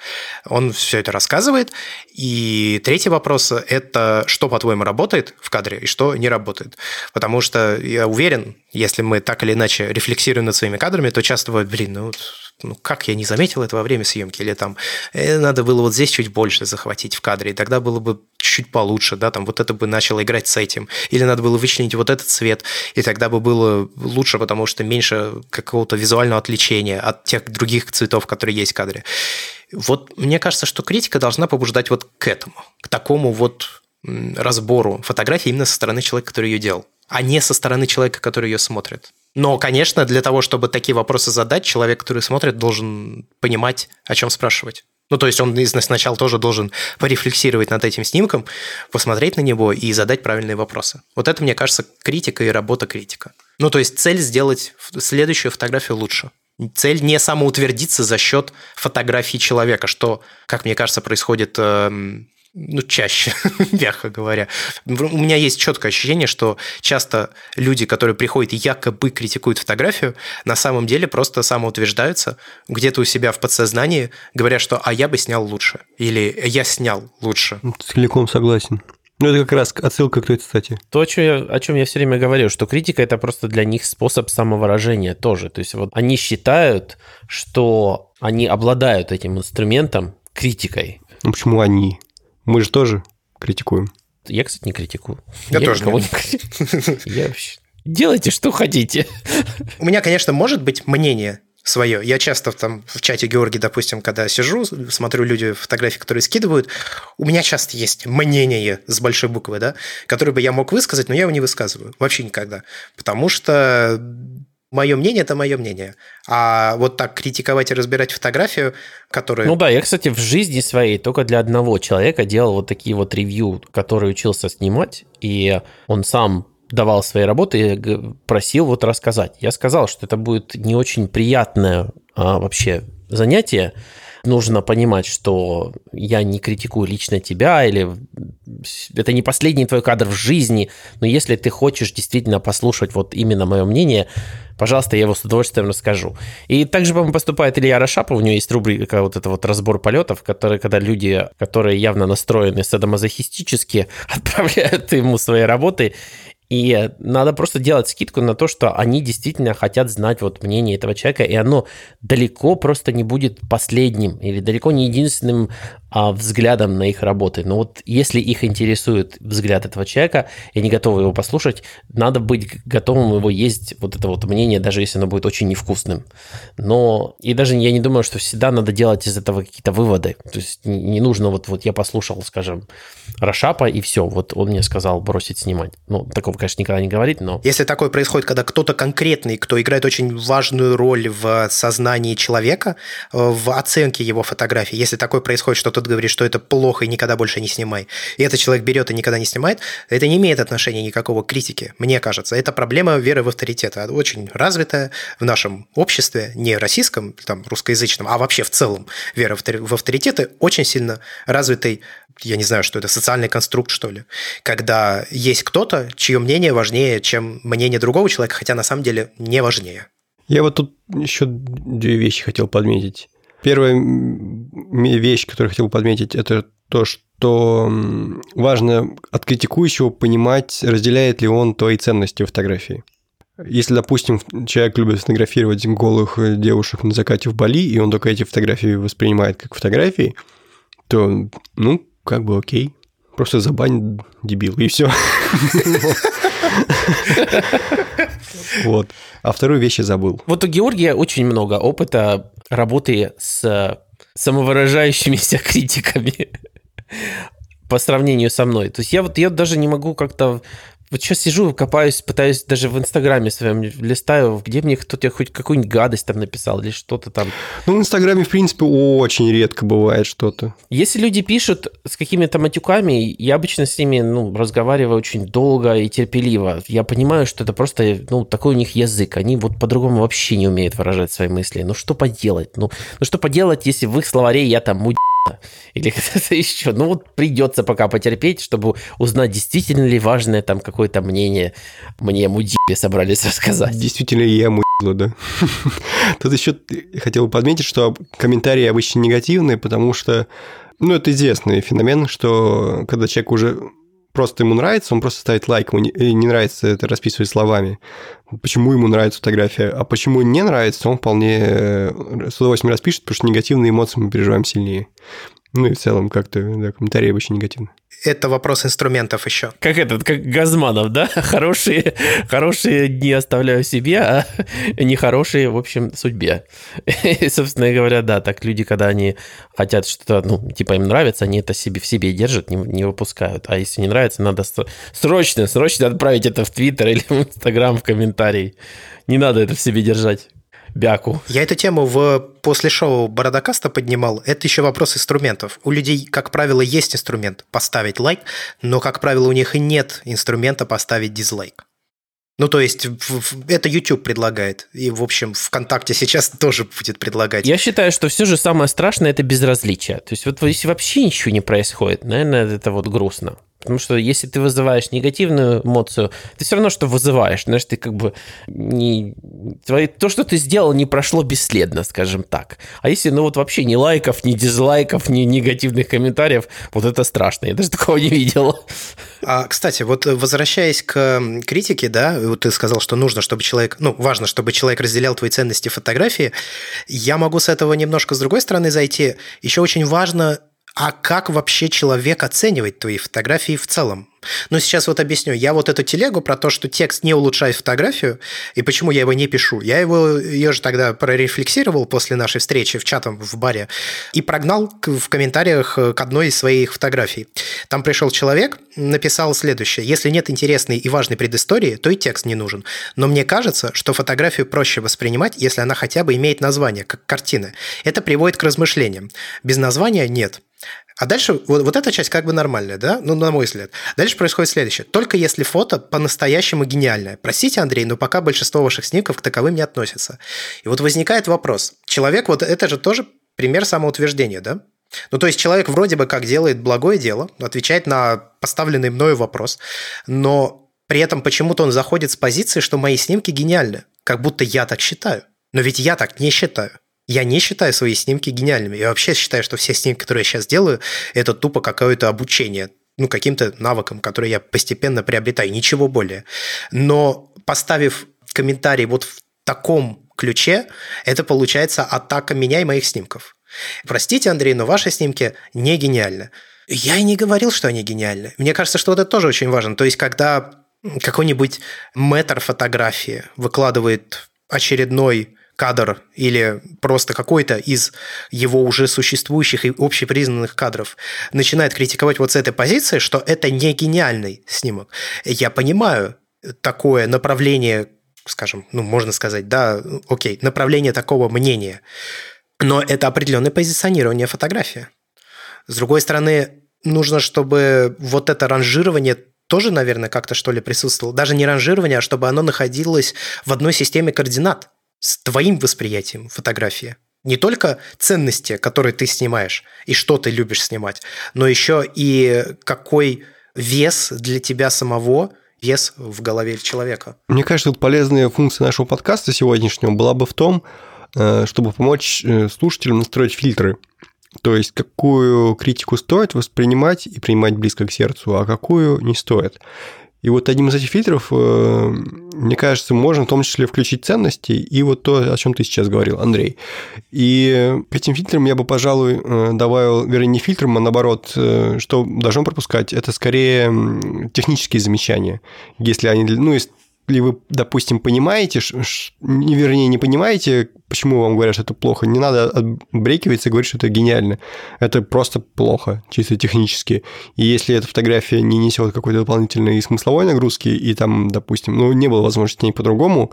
Он все это рассказывает. И третий вопрос – это что, по-твоему, работает в кадре и что не работает. Потому что я уверен, если мы так или иначе рефлексируем над своими кадрами, то часто бывает, блин, ну ну как я не заметил это во время съемки, или там э, надо было вот здесь чуть больше захватить в кадре, и тогда было бы чуть получше, да, там вот это бы начало играть с этим, или надо было вычленить вот этот цвет, и тогда бы было лучше, потому что меньше какого-то визуального отвлечения от тех других цветов, которые есть в кадре. Вот мне кажется, что критика должна побуждать вот к этому, к такому вот разбору фотографии именно со стороны человека, который ее делал, а не со стороны человека, который ее смотрит. Но, конечно, для того, чтобы такие вопросы задать, человек, который смотрит, должен понимать, о чем спрашивать. Ну, то есть он сначала тоже должен порефлексировать над этим снимком, посмотреть на него и задать правильные вопросы. Вот это, мне кажется, критика и работа критика. Ну, то есть цель сделать следующую фотографию лучше. Цель не самоутвердиться за счет фотографии человека, что, как мне кажется, происходит эм, ну, чаще, мягко говоря. У меня есть четкое ощущение, что часто люди, которые приходят и якобы критикуют фотографию, на самом деле просто самоутверждаются где-то у себя в подсознании, говоря, что «а я бы снял лучше» или «я снял лучше». Целиком согласен. Ну, это как раз отсылка к той цитате. То, о чем, я, о чем я все время говорю, что критика – это просто для них способ самовыражения тоже. То есть вот они считают, что они обладают этим инструментом, критикой. Ну, почему они? Мы же тоже критикуем. Я, кстати, не критикую. Я, я тоже никого не критикую. Я вообще... Делайте, что хотите. У меня, конечно, может быть мнение свое. Я часто там в чате Георгий, допустим, когда сижу, смотрю люди фотографии, которые скидывают, у меня часто есть мнение с большой буквы, да, которое бы я мог высказать, но я его не высказываю. Вообще никогда. Потому что мое мнение – это мое мнение. А вот так критиковать и разбирать фотографию, которая... Ну да, я, кстати, в жизни своей только для одного человека делал вот такие вот ревью, который учился снимать, и он сам давал свои работы и просил вот рассказать. Я сказал, что это будет не очень приятное а, вообще занятие, нужно понимать, что я не критикую лично тебя, или это не последний твой кадр в жизни, но если ты хочешь действительно послушать вот именно мое мнение, пожалуйста, я его с удовольствием расскажу. И также, по-моему, поступает Илья Рашапов, у него есть рубрика вот это вот разбор полетов, который, когда люди, которые явно настроены садомазохистически, отправляют ему свои работы, и надо просто делать скидку на то, что они действительно хотят знать вот мнение этого человека, и оно далеко просто не будет последним или далеко не единственным а, взглядом на их работы. Но вот если их интересует взгляд этого человека, и они готовы его послушать, надо быть готовым его есть, вот это вот мнение, даже если оно будет очень невкусным. Но и даже я не думаю, что всегда надо делать из этого какие-то выводы. То есть не нужно вот, вот я послушал, скажем, Рашапа, и все, вот он мне сказал бросить снимать. Ну, такого, конечно, никогда не говорит, но... Если такое происходит, когда кто-то конкретный, кто играет очень важную роль в сознании человека, в оценке его фотографии, если такое происходит, что-то тот говорит, что это плохо и никогда больше не снимай, и этот человек берет и никогда не снимает, это не имеет отношения никакого к критике, мне кажется. Это проблема веры в авторитет, очень развитая в нашем обществе, не российском, там, русскоязычном, а вообще в целом вера в авторитеты очень сильно развитой я не знаю, что это, социальный конструкт, что ли, когда есть кто-то, чье мнение важнее, чем мнение другого человека, хотя на самом деле не важнее. Я вот тут еще две вещи хотел подметить. Первая вещь, которую хотел подметить, это то, что важно от критикующего понимать, разделяет ли он твои ценности в фотографии. Если, допустим, человек любит фотографировать голых девушек на закате в Бали, и он только эти фотографии воспринимает как фотографии, то, ну, как бы окей. Просто забань дебил, и все. Вот. А вторую вещь я забыл. Вот у Георгия очень много опыта работы с самовыражающимися критиками по сравнению со мной. То есть я вот я даже не могу как-то вот сейчас сижу, копаюсь, пытаюсь даже в Инстаграме своем листаю, где мне кто-то хоть какую-нибудь гадость там написал или что-то там. Ну, в Инстаграме, в принципе, очень редко бывает что-то. Если люди пишут с какими-то матюками, я обычно с ними ну, разговариваю очень долго и терпеливо. Я понимаю, что это просто ну, такой у них язык. Они вот по-другому вообще не умеют выражать свои мысли. Ну, что поделать? Ну, ну что поделать, если в их словаре я там или что-то еще. Ну вот придется пока потерпеть, чтобы узнать, действительно ли важное там какое-то мнение мне мудибе собрались рассказать. Действительно, я мудило, да. Тут еще хотел подметить, что комментарии обычно негативные, потому что, ну, это известный феномен, что когда человек уже просто ему нравится, он просто ставит лайк, ему не, не нравится это расписывать словами. Почему ему нравится фотография, а почему не нравится, он вполне э, с удовольствием распишет, потому что негативные эмоции мы переживаем сильнее. Ну и в целом как-то да, комментарии обычно негативные это вопрос инструментов еще. Как этот, как Газманов, да? Хорошие, хорошие дни оставляю себе, а нехорошие, в общем, судьбе. И, собственно говоря, да, так люди, когда они хотят что-то, ну, типа им нравится, они это себе, в себе держат, не, не выпускают. А если не нравится, надо срочно, срочно отправить это в Твиттер или в Инстаграм в комментарий. Не надо это в себе держать бяку. Я эту тему в после шоу Бородокаста поднимал. Это еще вопрос инструментов. У людей, как правило, есть инструмент поставить лайк, но, как правило, у них и нет инструмента поставить дизлайк. Ну, то есть, это YouTube предлагает. И, в общем, ВКонтакте сейчас тоже будет предлагать. Я считаю, что все же самое страшное – это безразличие. То есть, вот если вообще ничего не происходит, наверное, это вот грустно. Потому что если ты вызываешь негативную эмоцию, ты все равно что вызываешь. Знаешь, ты как бы не... Твои... То, что ты сделал, не прошло бесследно, скажем так. А если, ну вот вообще ни лайков, ни дизлайков, ни негативных комментариев, вот это страшно. Я даже такого не видел. А, кстати, вот возвращаясь к критике, да, вот ты сказал, что нужно, чтобы человек, ну, важно, чтобы человек разделял твои ценности фотографии. Я могу с этого немножко с другой стороны зайти. Еще очень важно а как вообще человек оценивает твои фотографии в целом? Ну, сейчас вот объясню. Я вот эту телегу про то, что текст не улучшает фотографию, и почему я его не пишу. Я его, ее же тогда прорефлексировал после нашей встречи в чатом в баре и прогнал в комментариях к одной из своих фотографий. Там пришел человек, написал следующее. Если нет интересной и важной предыстории, то и текст не нужен. Но мне кажется, что фотографию проще воспринимать, если она хотя бы имеет название, как картина. Это приводит к размышлениям. Без названия нет. А дальше вот, вот эта часть как бы нормальная, да? Ну, на мой взгляд. Дальше происходит следующее. Только если фото по-настоящему гениальное. Простите, Андрей, но пока большинство ваших снимков к таковым не относятся. И вот возникает вопрос. Человек, вот это же тоже пример самоутверждения, да? Ну, то есть человек вроде бы как делает благое дело, отвечает на поставленный мною вопрос, но при этом почему-то он заходит с позиции, что мои снимки гениальны, как будто я так считаю. Но ведь я так не считаю. Я не считаю свои снимки гениальными. Я вообще считаю, что все снимки, которые я сейчас делаю, это тупо какое-то обучение ну, каким-то навыкам, которые я постепенно приобретаю, ничего более. Но поставив комментарий вот в таком ключе, это получается атака меня и моих снимков. Простите, Андрей, но ваши снимки не гениальны. Я и не говорил, что они гениальны. Мне кажется, что это тоже очень важно. То есть, когда какой-нибудь метр фотографии выкладывает очередной кадр или просто какой-то из его уже существующих и общепризнанных кадров начинает критиковать вот с этой позиции, что это не гениальный снимок. Я понимаю такое направление, скажем, ну, можно сказать, да, окей, направление такого мнения, но это определенное позиционирование фотографии. С другой стороны, нужно, чтобы вот это ранжирование тоже, наверное, как-то что ли присутствовало. Даже не ранжирование, а чтобы оно находилось в одной системе координат с твоим восприятием фотографии. Не только ценности, которые ты снимаешь, и что ты любишь снимать, но еще и какой вес для тебя самого вес в голове человека. Мне кажется, тут полезная функция нашего подкаста сегодняшнего была бы в том, э, чтобы помочь э, слушателям настроить фильтры. То есть, какую критику стоит воспринимать и принимать близко к сердцу, а какую не стоит. И вот одним из этих фильтров, э, мне кажется, можно в том числе включить ценности и вот то, о чем ты сейчас говорил, Андрей. И к этим фильтрам я бы, пожалуй, э, добавил, вернее, не фильтрам, а наоборот, э, что должен пропускать, это скорее технические замечания. Если они, ну, ли вы, допустим, понимаете, не вернее, не понимаете, почему вам говорят, что это плохо, не надо отбрекиваться и говорить, что это гениально. Это просто плохо, чисто технически. И если эта фотография не несет какой-то дополнительной смысловой нагрузки, и там, допустим, ну, не было возможности с ней по-другому,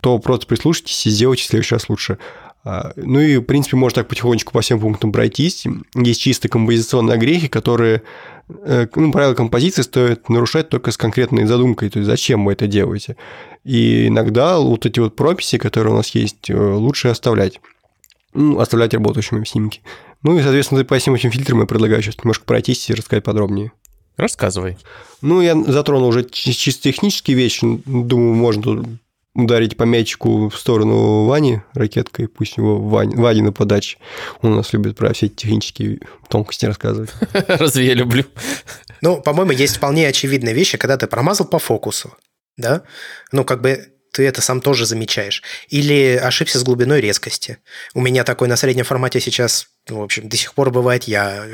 то просто прислушайтесь и сделайте в следующий раз лучше. А, ну и, в принципе, можно так потихонечку по всем пунктам пройтись. Есть чисто композиционные огрехи, которые ну, правила композиции стоит нарушать только с конкретной задумкой, то есть зачем вы это делаете. И иногда вот эти вот прописи, которые у нас есть, э, лучше оставлять. ну, оставлять работающими снимки. Ну и, соответственно, по всем этим фильтрам я предлагаю сейчас немножко пройтись и рассказать подробнее. Рассказывай. Ну, я затронул уже чисто технические вещи. Думаю, можно тут ударить по мячику в сторону Вани ракеткой, пусть его Вань, Вани на подаче. Он у нас любит про все эти технические тонкости рассказывать. Разве я люблю? Ну, по-моему, есть вполне очевидные вещи, когда ты промазал по фокусу, да? Ну, как бы ты это сам тоже замечаешь. Или ошибся с глубиной резкости. У меня такой на среднем формате сейчас, в общем, до сих пор бывает. Я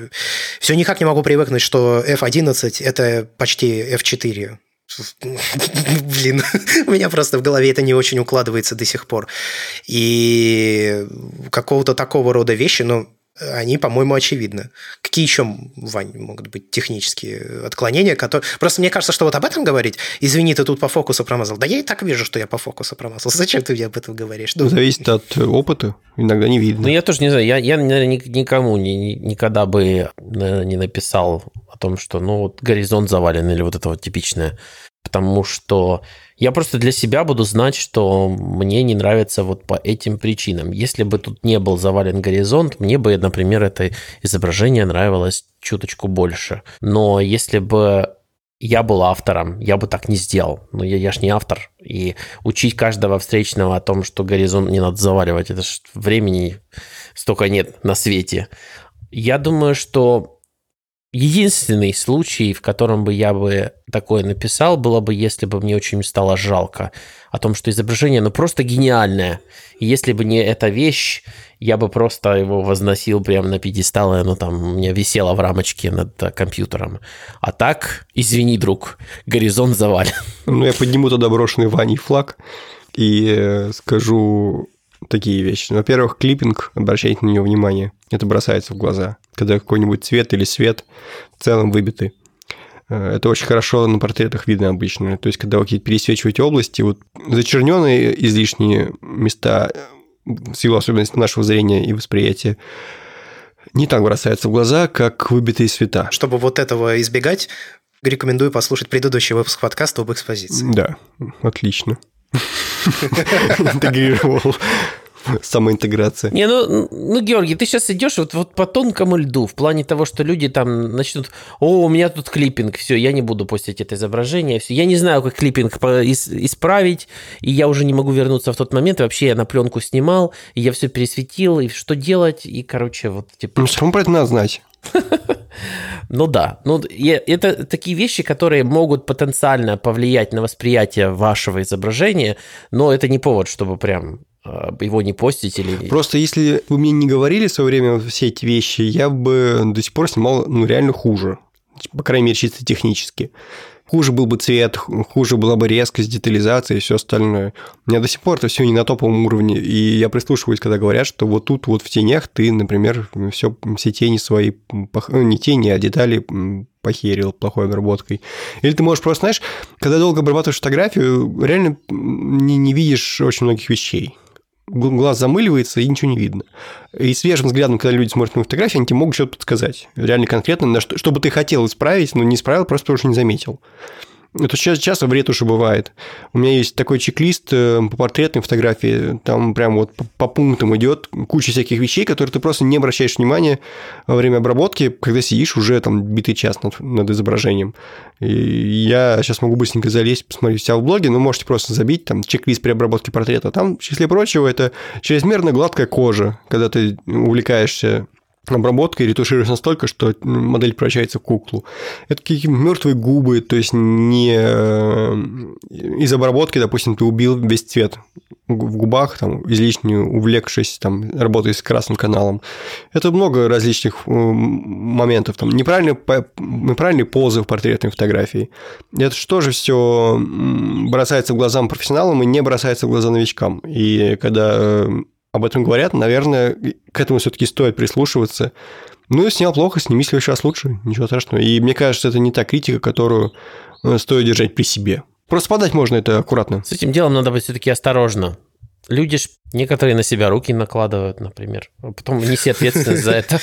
все никак не могу привыкнуть, что F11 – это почти F4. Блин, у меня просто в голове это не очень укладывается до сих пор. И какого-то такого рода вещи, ну, они, по-моему, очевидны. Какие еще, Вань, могут быть технические отклонения, которые... Просто мне кажется, что вот об этом говорить, извини, ты тут по фокусу промазал. Да я и так вижу, что я по фокусу промазал. Зачем ты мне об этом говоришь? Ну, Зависит от опыта, иногда не видно. Ну, я тоже не знаю, я, я наверное, никому ни, никогда бы наверное, не написал о том, что, ну, вот горизонт завален или вот это вот типичное потому что я просто для себя буду знать, что мне не нравится вот по этим причинам. Если бы тут не был завален горизонт, мне бы, например, это изображение нравилось чуточку больше. Но если бы я был автором, я бы так не сделал. Но я, я ж не автор. И учить каждого встречного о том, что горизонт не надо заваливать, это ж времени столько нет на свете. Я думаю, что Единственный случай, в котором бы я бы такое написал, было бы, если бы мне очень стало жалко о том, что изображение, ну, просто гениальное. И если бы не эта вещь, я бы просто его возносил прямо на пьедестал, и оно там у меня висело в рамочке над компьютером. А так, извини, друг, горизонт завален. Ну, я подниму тогда брошенный Ваней флаг и э, скажу такие вещи. Во-первых, клиппинг, обращайте на него внимание, это бросается в глаза. Когда какой-нибудь цвет или свет в целом выбиты. Э, это очень хорошо на портретах видно обычно. То есть, когда вы какие-то пересвечиваете области, вот зачерненные излишние места, в силу особенностей нашего зрения и восприятия, не так бросаются в глаза, как выбитые света. Чтобы вот этого избегать, рекомендую послушать предыдущий выпуск подкаста об экспозиции. Да, отлично. Интегрировал. Самоинтеграция. Не, ну, ну, Георгий, ты сейчас идешь вот, вот по тонкому льду, в плане того, что люди там начнут, о, у меня тут клиппинг, все, я не буду постить это изображение, все. Я не знаю, как клиппинг исправить, и я уже не могу вернуться в тот момент, и вообще я на пленку снимал, и я все пересветил, и что делать, и, короче, вот типа... Ну, что про это надо знать? Ну да, ну это такие вещи, которые могут потенциально повлиять на восприятие вашего изображения, но это не повод, чтобы прям а, его не постить или... Просто если вы мне не говорили в свое время все эти вещи, я бы до сих пор снимал ну, реально хуже. По крайней мере, чисто технически хуже был бы цвет, хуже была бы резкость, детализация и все остальное. У меня до сих пор это все не на топовом уровне, и я прислушиваюсь, когда говорят, что вот тут вот в тенях ты, например, все, все тени свои, ну, не тени, а детали похерил плохой обработкой. Или ты можешь просто, знаешь, когда долго обрабатываешь фотографию, реально не, не видишь очень многих вещей глаз замыливается и ничего не видно. И свежим взглядом, когда люди смотрят на фотографии, они тебе могут что-то подсказать. Реально конкретно, на что, что бы ты хотел исправить, но не исправил, просто потому что не заметил. Это сейчас часто вред уже бывает. У меня есть такой чек-лист э, по портретной фотографии, там прям вот по пунктам идет куча всяких вещей, которые ты просто не обращаешь внимания во время обработки, когда сидишь уже там битый час над, над изображением. И я сейчас могу быстренько залезть, посмотреть себя в блоге, но можете просто забить там чек-лист при обработке портрета. Там, в числе прочего, это чрезмерно гладкая кожа, когда ты увлекаешься обработка и ретушируешь настолько, что модель превращается в куклу. Это какие-то мертвые губы, то есть не э, из обработки, допустим, ты убил весь цвет в губах, там, излишне увлекшись, там, работая с красным каналом. Это много различных э, моментов. Там, неправильные, неправильные позы в портретной фотографии. Это что же все бросается в глазам профессионалам и не бросается в глаза новичкам. И когда э, об этом говорят, наверное, к этому все-таки стоит прислушиваться. Ну, снял плохо, сними в следующий раз лучше, ничего страшного. И мне кажется, это не та критика, которую э, стоит держать при себе. Просто подать можно это аккуратно. С этим делом надо быть все-таки осторожно. Люди ж некоторые на себя руки накладывают, например, а потом неси ответственность за это.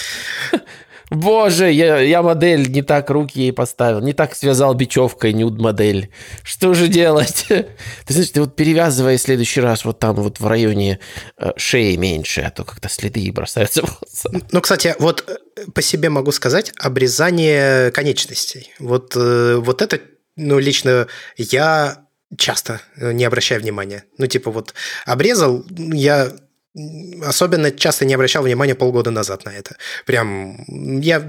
Боже, я, я модель не так руки ей поставил, не так связал бечевкой нюд-модель. Что же делать? Ты знаешь, ты вот перевязывай в следующий раз вот там вот в районе э, шеи меньше, а то как-то следы бросаются. Ну, кстати, вот э, по себе могу сказать, обрезание конечностей. Вот, э, вот это, ну, лично я часто не обращаю внимания. Ну, типа вот обрезал, я особенно часто не обращал внимания полгода назад на это. Прям я,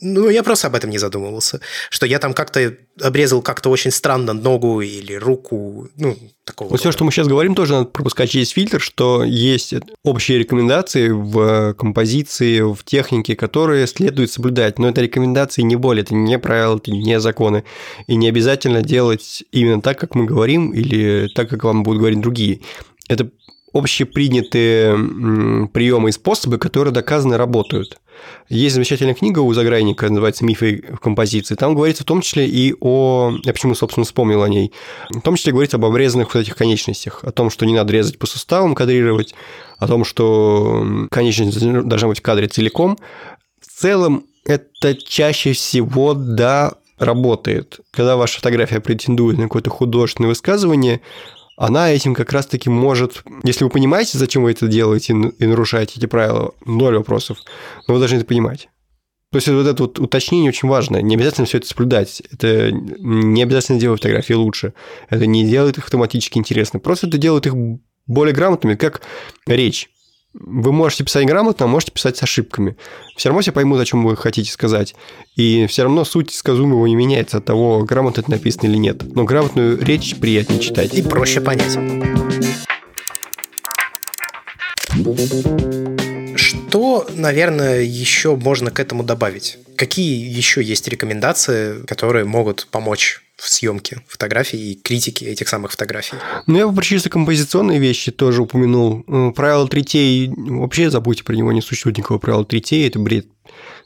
ну, я просто об этом не задумывался, что я там как-то обрезал как-то очень странно ногу или руку, ну, такого. Вот все, что мы сейчас говорим, тоже надо пропускать через фильтр, что есть общие рекомендации в композиции, в технике, которые следует соблюдать. Но это рекомендации не более, это не правила, это не законы. И не обязательно делать именно так, как мы говорим, или так, как вам будут говорить другие. Это общепринятые приемы и способы, которые доказаны работают. Есть замечательная книга у Заграйника, называется «Мифы в композиции». Там говорится в том числе и о... Я почему, собственно, вспомнил о ней. В том числе говорится об обрезанных вот этих конечностях, о том, что не надо резать по суставам, кадрировать, о том, что конечность должна быть в кадре целиком. В целом, это чаще всего, да, работает. Когда ваша фотография претендует на какое-то художественное высказывание, она этим как раз-таки может... Если вы понимаете, зачем вы это делаете и нарушаете эти правила, ноль вопросов, но вы должны это понимать. То есть вот это вот уточнение очень важно. Не обязательно все это соблюдать. Это не обязательно делать фотографии лучше. Это не делает их автоматически интересно. Просто это делает их более грамотными, как речь. Вы можете писать грамотно, а можете писать с ошибками. Все равно все поймут, о чем вы хотите сказать. И все равно суть сказуемого не меняется от того, грамотно это написано или нет. Но грамотную речь приятнее читать. И проще понять. Что, наверное, еще можно к этому добавить? Какие еще есть рекомендации, которые могут помочь в съемке фотографий и критике этих самых фотографий. Ну, я бы чисто композиционные вещи тоже упомянул. Э, правило третей, вообще забудьте про него, не существует никакого правила третей, это бред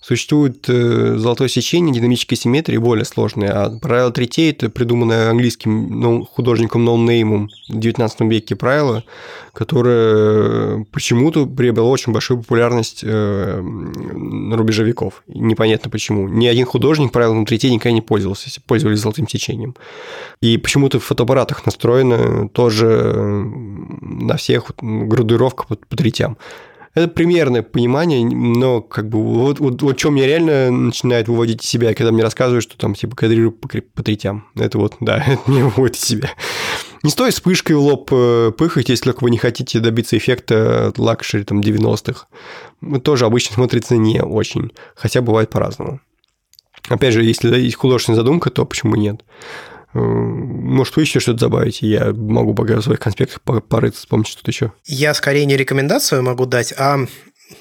Существует э, золотое сечение, динамическая симметрия более сложная, а правило третей – это придуманное английским ну, художником ноунеймом в 19 веке правило, которое почему-то приобрело очень большую популярность э, на рубеже веков. Непонятно почему. Ни один художник правилом третей никогда не пользовался, пользовались золотым сечением. И почему-то в фотоаппаратах настроено тоже на всех градуировка по, по третям. Это примерное понимание, но как бы вот, вот, вот что меня реально начинает выводить из себя, когда мне рассказывают, что там типа кадрирую по, по третям. Это вот, да, это меня выводит из себя. Не стоит вспышкой в лоб э, пыхать, если только вы не хотите добиться эффекта luxury там 90-х. Тоже обычно смотрится не очень, хотя бывает по-разному. Опять же, если есть художественная задумка, то почему нет? Э, может, вы еще что-то добавите? Я могу пока в своих конспектах порыться, вспомнить что-то еще. Я скорее не рекомендацию могу дать, а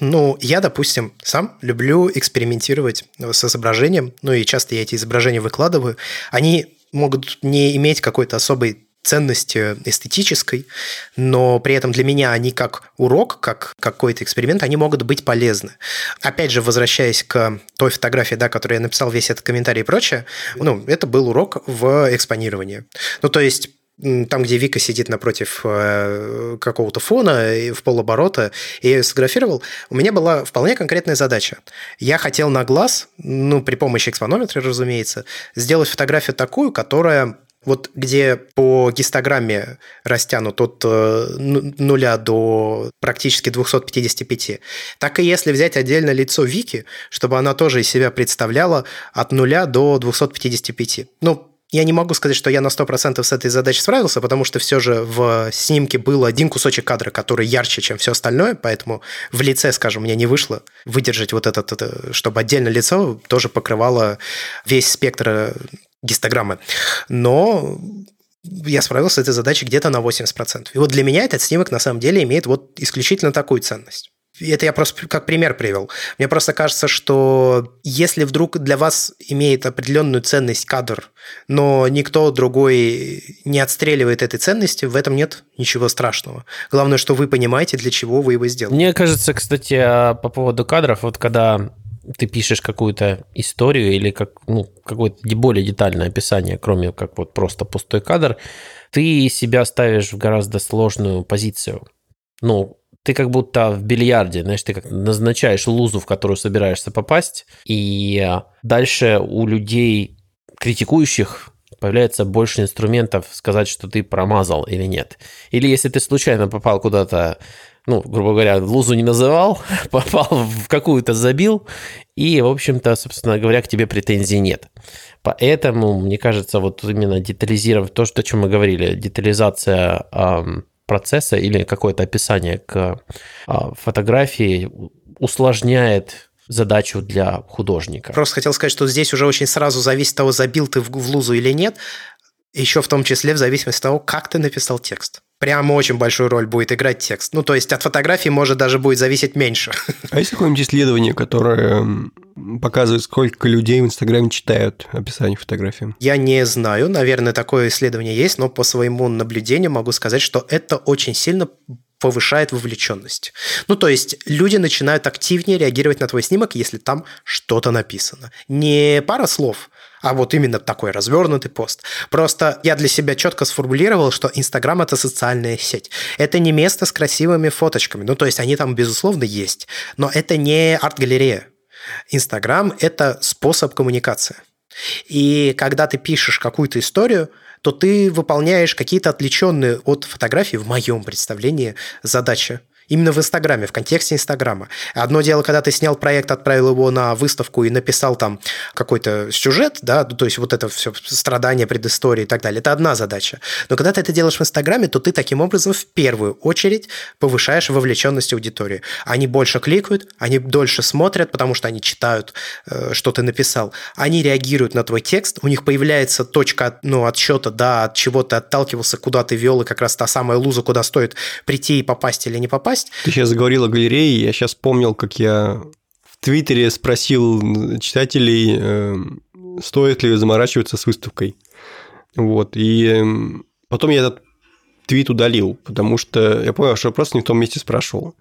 ну, я, допустим, сам люблю экспериментировать с изображением, ну и часто я эти изображения выкладываю. Они могут не иметь какой-то особой ценности эстетической, но при этом для меня они как урок, как какой-то эксперимент, они могут быть полезны. Опять же, возвращаясь к той фотографии, да, которую я написал весь этот комментарий и прочее, ну, это был урок в экспонировании. Ну, то есть там, где Вика сидит напротив э, какого-то фона в полоборота, и я ее сфотографировал, у меня была вполне конкретная задача. Я хотел на глаз, ну, при помощи экспонометра, разумеется, сделать фотографию такую, которая вот где по гистограмме растянут от э, нуля до практически 255, так и если взять отдельно лицо Вики, чтобы она тоже из себя представляла от нуля до 255. Ну, я не могу сказать, что я на 100% с этой задачей справился, потому что все же в снимке был один кусочек кадра, который ярче, чем все остальное, поэтому в лице, скажем, мне не вышло выдержать вот этот, это, чтобы отдельно лицо тоже покрывало весь спектр гистограммы. Но я справился с этой задачей где-то на 80%. И вот для меня этот снимок на самом деле имеет вот исключительно такую ценность. Это я просто как пример привел. Мне просто кажется, что если вдруг для вас имеет определенную ценность кадр, но никто другой не отстреливает этой ценности, в этом нет ничего страшного. Главное, что вы понимаете, для чего вы его сделали. Мне кажется, кстати, а, по поводу кадров, вот когда ты пишешь какую-то историю или как, ну, какое-то более детальное описание, кроме как вот просто пустой кадр, ты себя ставишь в гораздо сложную позицию. Ну, ты как будто в бильярде, знаешь, ты как назначаешь лузу, в которую собираешься попасть, и дальше у людей, критикующих, появляется больше инструментов сказать, что ты промазал или нет. Или если ты случайно попал куда-то ну, грубо говоря, лузу не называл, попал в какую-то забил, и, в общем-то, собственно говоря, к тебе претензий нет. Поэтому, мне кажется, вот именно детализировать то, что, о чем мы говорили, детализация эм, процесса или какое-то описание к э, фотографии усложняет задачу для художника. Просто хотел сказать, что здесь уже очень сразу зависит от того, забил ты в, в лузу или нет, еще в том числе в зависимости от того, как ты написал текст. Прямо очень большую роль будет играть текст. Ну, то есть от фотографии может даже будет зависеть меньше. А есть какое-нибудь исследование, которое показывает, сколько людей в Инстаграме читают описание фотографии? Я не знаю. Наверное, такое исследование есть, но по своему наблюдению могу сказать, что это очень сильно повышает вовлеченность. Ну, то есть люди начинают активнее реагировать на твой снимок, если там что-то написано. Не пара слов, а вот именно такой развернутый пост. Просто я для себя четко сформулировал, что Инстаграм – это социальная сеть. Это не место с красивыми фоточками. Ну, то есть они там, безусловно, есть. Но это не арт-галерея. Инстаграм – это способ коммуникации. И когда ты пишешь какую-то историю, то ты выполняешь какие-то отвлеченные от фотографии, в моем представлении, задачи. Именно в Инстаграме, в контексте Инстаграма. Одно дело, когда ты снял проект, отправил его на выставку и написал там какой-то сюжет, да, то есть вот это все страдания, предыстории и так далее, это одна задача. Но когда ты это делаешь в Инстаграме, то ты таким образом в первую очередь повышаешь вовлеченность аудитории. Они больше кликают, они дольше смотрят, потому что они читают, э, что ты написал. Они реагируют на твой текст, у них появляется точка ну, отсчета, да, от чего ты отталкивался, куда ты вел, и как раз та самая луза, куда стоит прийти и попасть или не попасть, попасть. Ты сейчас заговорил о галерее, я сейчас помнил, как я в Твиттере спросил читателей, э, стоит ли заморачиваться с выставкой. Вот, и эм, потом я этот твит удалил, потому что я понял, что просто не в том месте спрашивал.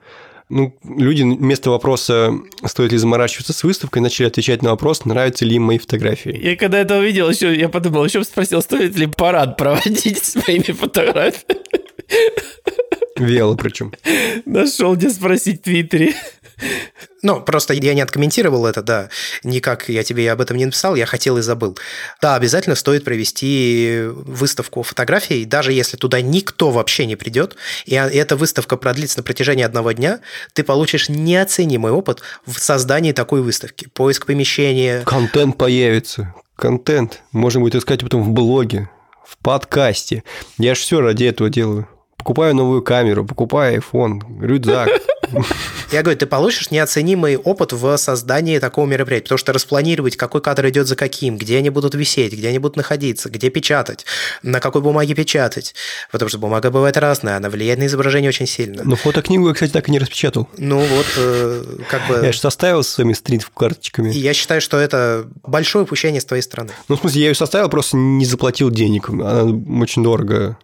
Ну, люди вместо вопроса, стоит ли заморачиваться с выставкой, начали отвечать на вопрос, нравятся ли им мои фотографии. Я когда это увидел, еще я подумал, еще спросил, стоит ли парад проводить с моими фотографиями. Вело причем. Нашел где спросить в Твиттере. Ну, просто я не откомментировал это, да. Никак я тебе об этом не написал, я хотел и забыл. Да, обязательно стоит провести выставку фотографий, даже если туда никто вообще не придет, и а, эта выставка продлится на протяжении одного дня, ты получишь неоценимый опыт в создании такой выставки. Поиск помещения. Контент появится. Контент. Можно будет искать потом в блоге, в подкасте. Я же все ради этого делаю покупаю новую камеру, покупаю iPhone, рюкзак. Я говорю, ты получишь неоценимый опыт в создании такого мероприятия, потому что распланировать, какой кадр идет за каким, где они будут висеть, где они будут находиться, где печатать, на какой бумаге печатать, потому что бумага бывает разная, она влияет на изображение очень сильно. Ну, фотокнигу я, кстати, так и не распечатал. Ну, вот, э, как бы... Я же составил своими стрит-карточками. Я считаю, что это большое упущение с твоей стороны. Ну, в смысле, я ее составил, просто не заплатил денег. Она очень дорого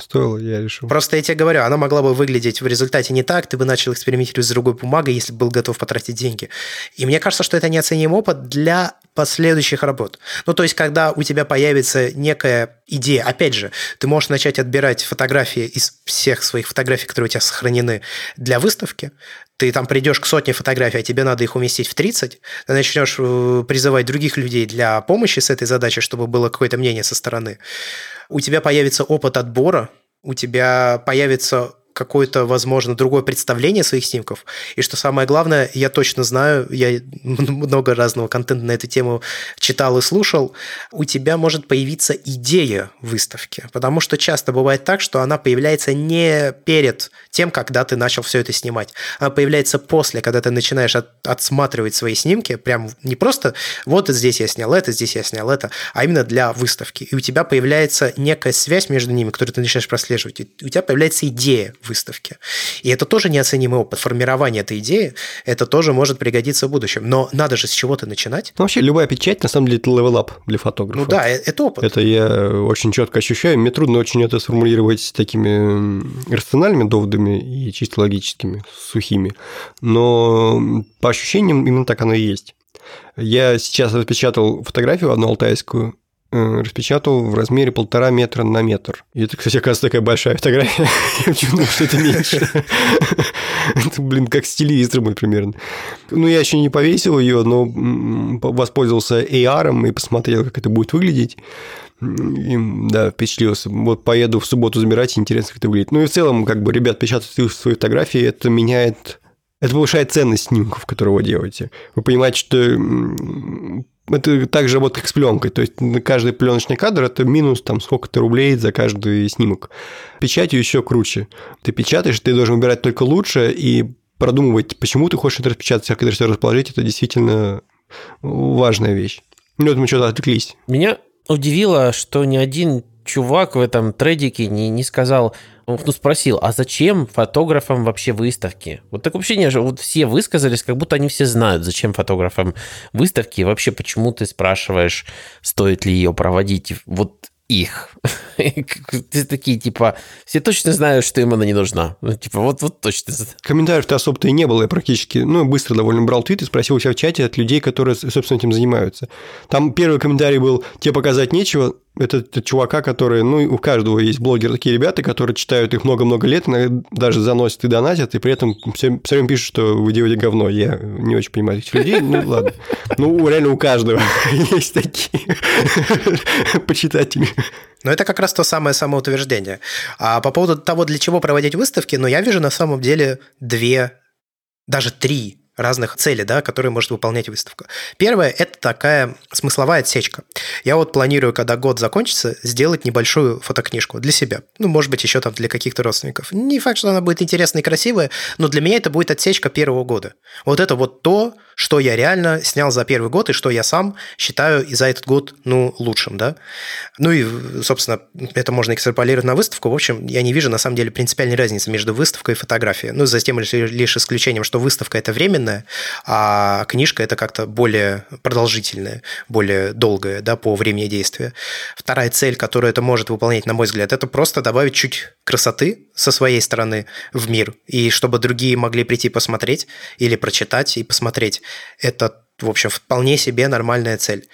Стоило, я решил. Просто я тебе говорю, она могла бы выглядеть в результате не так, ты бы начал экспериментировать с другой бумагой, если бы был готов потратить деньги. И мне кажется, что это неоценимый опыт для последующих работ. Ну, то есть, когда у тебя появится некая идея, опять же, ты можешь начать отбирать фотографии из всех своих фотографий, которые у тебя сохранены для выставки, ты там придешь к сотне фотографий, а тебе надо их уместить в 30, ты начнешь э, призывать других людей для помощи с этой задачей, чтобы было какое-то мнение со стороны. У тебя появится опыт отбора, у тебя появится какое-то, возможно, другое представление своих снимков. И что самое главное, я точно знаю, я много разного контента на эту тему читал и слушал, у тебя может появиться идея выставки. Потому что часто бывает так, что она появляется не перед тем, когда ты начал все это снимать. Она появляется после, когда ты начинаешь от, отсматривать свои снимки, прям не просто вот здесь я снял это, здесь я снял это, а именно для выставки. И у тебя появляется некая связь между ними, которую ты начинаешь прослеживать. И у тебя появляется идея выставки. И это тоже неоценимый опыт. Формирование этой идеи, это тоже может пригодиться в будущем. Но надо же с чего-то начинать. Ну, вообще, любая печать, на самом деле, это level up для фотографа. Ну да, э, это опыт. Это я очень четко ощущаю. Мне трудно очень это сформулировать такими рациональными доводами и чисто логическими, сухими. Но по ощущениям именно так оно и есть. Я сейчас распечатал фотографию одну алтайскую, э, распечатал в размере полтора метра на метр. И это, кстати, оказывается, такая большая фотография. Я почему что это меньше. Это, блин, как с телевизором примерно. Ну, я еще не повесил ее, но воспользовался AR и посмотрел, как это будет выглядеть. И, да, впечатлился. Вот поеду в субботу забирать, интересно, как это выглядит. Ну и в целом, как бы, ребят печатают свои фотографии, это меняет это повышает ценность снимков, которые вы делаете. Вы понимаете, что это так же работает, как с пленкой. То есть каждый пленочный кадр – это минус там сколько-то рублей за каждый снимок. Печатью еще круче. Ты печатаешь, ты должен выбирать только лучше и продумывать, почему ты хочешь это распечатать, как это расположить. Это действительно важная вещь. Ну, вот мы что-то отвлеклись. Меня удивило, что ни один чувак в этом трейдике не, не сказал, ну, спросил, а зачем фотографам вообще выставки? Вот так вообще не вот все высказались, как будто они все знают, зачем фотографам выставки, и вообще почему ты спрашиваешь, стоит ли ее проводить. Вот их. Ты такие, типа, все точно знают, что им она не нужна. Ну, типа, вот, вот точно. Комментариев-то особо-то и не было. Я практически, ну, быстро довольно брал твит и спросил у себя в чате от людей, которые, собственно, этим занимаются. Там первый комментарий был, тебе показать нечего, это, это чувака, которые, ну, у каждого есть блогеры, такие ребята, которые читают их много-много лет, даже заносят и донатят, и при этом все, все время пишут, что вы делаете говно. Я не очень понимаю этих людей, ну, ладно. Ну, реально у каждого есть такие почитатели. Но это как раз то самое самоутверждение. А по поводу того, для чего проводить выставки, ну, я вижу на самом деле две, даже три разных целей, да, которые может выполнять выставка. Первое – это такая смысловая отсечка. Я вот планирую, когда год закончится, сделать небольшую фотокнижку для себя. Ну, может быть, еще там для каких-то родственников. Не факт, что она будет интересная и красивая, но для меня это будет отсечка первого года. Вот это вот то, что я реально снял за первый год и что я сам считаю и за этот год, ну, лучшим, да. Ну и, собственно, это можно экстраполировать на выставку. В общем, я не вижу, на самом деле, принципиальной разницы между выставкой и фотографией. Ну, за тем лишь исключением, что выставка – это временная, а книжка – это как-то более продолжительная, более долгая, да, по времени действия. Вторая цель, которую это может выполнять, на мой взгляд, это просто добавить чуть красоты со своей стороны в мир, и чтобы другие могли прийти посмотреть или прочитать и посмотреть. Это в общем, вполне себе нормальная цель.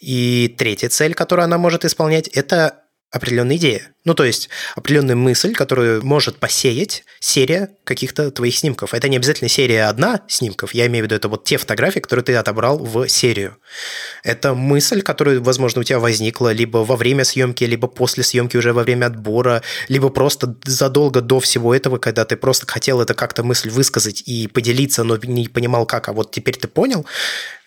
И третья цель, которую она может исполнять, это определенная идея. Ну, то есть определенная мысль, которую может посеять серия каких-то твоих снимков. Это не обязательно серия одна снимков, я имею в виду это вот те фотографии, которые ты отобрал в серию. Это мысль, которая, возможно, у тебя возникла либо во время съемки, либо после съемки уже во время отбора, либо просто задолго до всего этого, когда ты просто хотел это как-то мысль высказать и поделиться, но не понимал как, а вот теперь ты понял,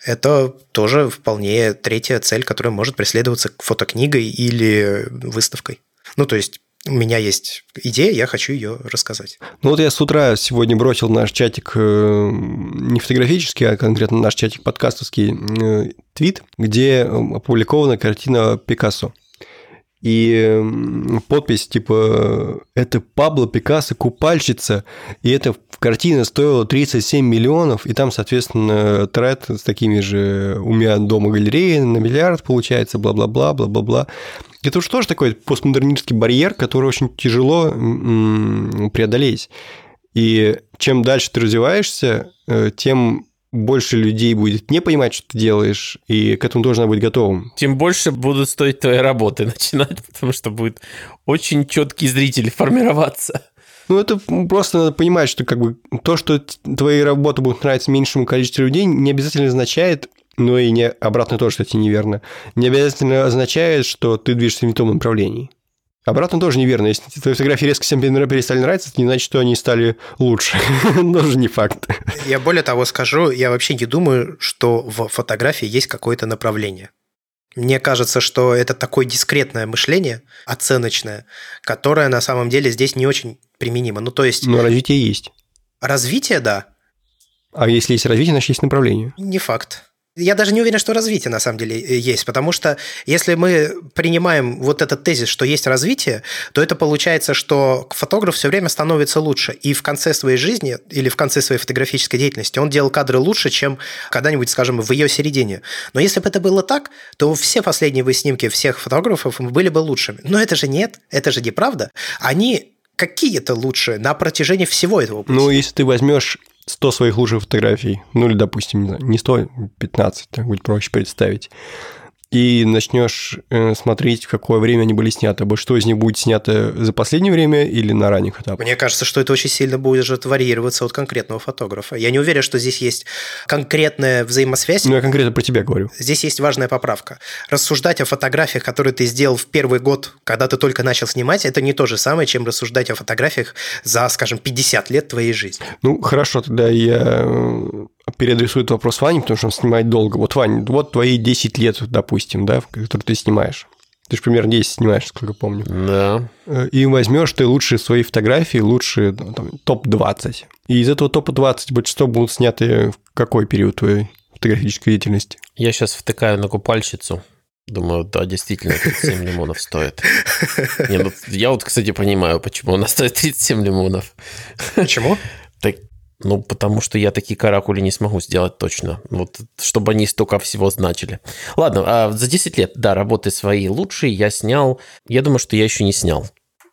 это тоже вполне третья цель, которая может преследоваться фотокнигой или выставкой. Ну, то есть у меня есть идея, я хочу ее рассказать. Ну вот я с утра сегодня бросил наш чатик э, не фотографический, а конкретно наш чатик подкастовский э, твит, где опубликована картина Пикассо. И подпись типа «Это Пабло Пикассо, купальщица», и эта картина стоила 37 миллионов, и там, соответственно, тред с такими же «У меня дома галереи на миллиард получается, бла-бла-бла, бла-бла-бла». Это уж тоже такой постмодернистский барьер, который очень тяжело преодолеть. И чем дальше ты развиваешься, э, тем больше людей будет не понимать, что ты делаешь, и к этому должна быть готовым. Тем больше будут стоить твои работы начинать, потому что будет очень четкий зритель формироваться. Ну, это просто надо понимать, что как бы то, что твои работы будут нравиться меньшему количеству людей, не обязательно означает, но и не обратно тоже, кстати, неверно, не обязательно означает, что ты движешься в не том направлении. Обратно тоже неверно. Если твои фотографии резко всем перестали нравиться, это не значит, что они стали лучше. тоже не факт. Я более того скажу, я вообще не думаю, что в фотографии есть какое-то направление. Мне кажется, что это такое дискретное мышление, оценочное, которое на самом деле здесь не очень применимо. Ну, то есть... Но развитие есть. Развитие, да. А если есть развитие, значит, есть направление. Не факт. Я даже не уверен, что развитие на самом деле э, есть, потому что если мы принимаем вот этот тезис, что есть развитие, то это получается, что фотограф все время становится лучше. И в конце своей жизни или в конце своей фотографической деятельности он делал кадры лучше, чем когда-нибудь, скажем, в ее середине. Но если бы это было так, то все последние снимки всех фотографов были бы лучшими. Но это же нет, это же неправда. Они какие-то лучшие на протяжении всего этого пути. Ну, если ты возьмешь 100 своих лучших фотографий, ну или, допустим, не 100, 15, так будет проще представить, и начнешь э, смотреть, в какое время они были сняты. Что из них будет снято за последнее время или на ранних этапах? Мне кажется, что это очень сильно будет варьироваться от конкретного фотографа. Я не уверен, что здесь есть конкретная взаимосвязь. Ну, я конкретно про тебя говорю. Здесь есть важная поправка. Рассуждать о фотографиях, которые ты сделал в первый год, когда ты только начал снимать, это не то же самое, чем рассуждать о фотографиях за, скажем, 50 лет твоей жизни. Ну, хорошо, тогда я э, переадресует вопрос Ване, потому что он снимает долго. Вот, Вань, вот твои 10 лет, допустим, да, которые ты снимаешь. Ты же примерно 10 снимаешь, сколько помню. Да. Э, и возьмешь ты лучшие свои фотографии, лучшие ну, топ-20. И из этого топа 20 большинство будут сняты в какой период твоей фотографической деятельности? Я сейчас втыкаю на купальщицу. Думаю, да, действительно, 37 лимонов стоит. Не, ну, я вот, кстати, понимаю, почему она стоит 37 лимонов. Почему? Так ну, потому что я такие каракули не смогу сделать точно. Вот, чтобы они столько всего значили. Ладно, а за 10 лет, да, работы свои лучшие я снял. Я думаю, что я еще не снял.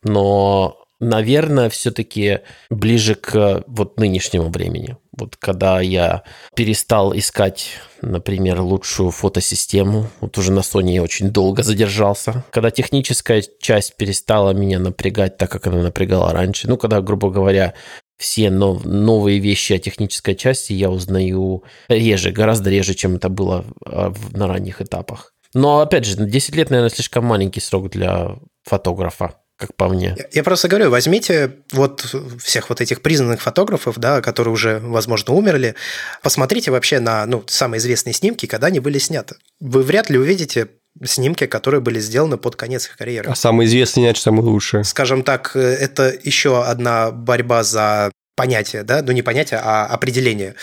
Но, наверное, все-таки ближе к вот нынешнему времени. Вот когда я перестал искать, например, лучшую фотосистему, вот уже на Sony я очень долго задержался. Когда техническая часть перестала меня напрягать так, как она напрягала раньше. Ну, когда, грубо говоря, все нов, новые вещи о технической части я узнаю реже, гораздо реже, чем это было а, на ранних этапах. Но, опять же, 10 лет, наверное, слишком маленький срок для фотографа как по мне. Я просто говорю, возьмите вот всех вот этих признанных фотографов, да, которые уже, возможно, умерли, посмотрите вообще на ну, самые известные снимки, когда они были сняты. Вы вряд ли увидите снимки, которые были сделаны под конец их карьеры. А самые известные, значит, самые лучшие. Скажем так, это еще одна борьба за понятие, да, ну не понятие, а определение.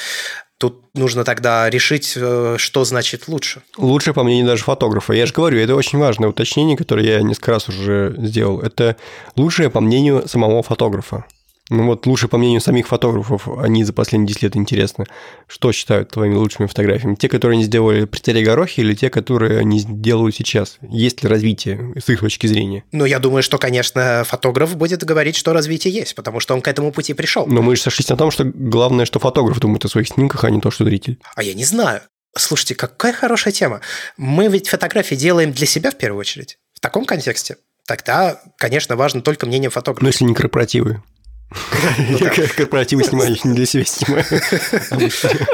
Тут нужно тогда решить, э, что значит лучше. Лучше, по мнению даже фотографа. Я же говорю, это очень важное уточнение, которое я несколько раз уже сделал. Это лучшее, по мнению самого фотографа. Ну вот лучше, по мнению самих фотографов, они за последние 10 лет интересно, что считают твоими лучшими фотографиями? Те, которые они сделали при царе Горохе, или те, которые они делают сейчас? Есть ли развитие с их точки зрения? Ну, я думаю, что, конечно, фотограф будет говорить, что развитие есть, потому что он к этому пути пришел. Но мы же сошлись на том, что главное, что фотограф думает о своих снимках, а не то, что зритель. А я не знаю. Слушайте, какая хорошая тема. Мы ведь фотографии делаем для себя в первую очередь. В таком контексте. Тогда, конечно, важно только мнение фотографа. Ну, если не корпоративы. Я корпоративы снимаю, не для себя снимаю.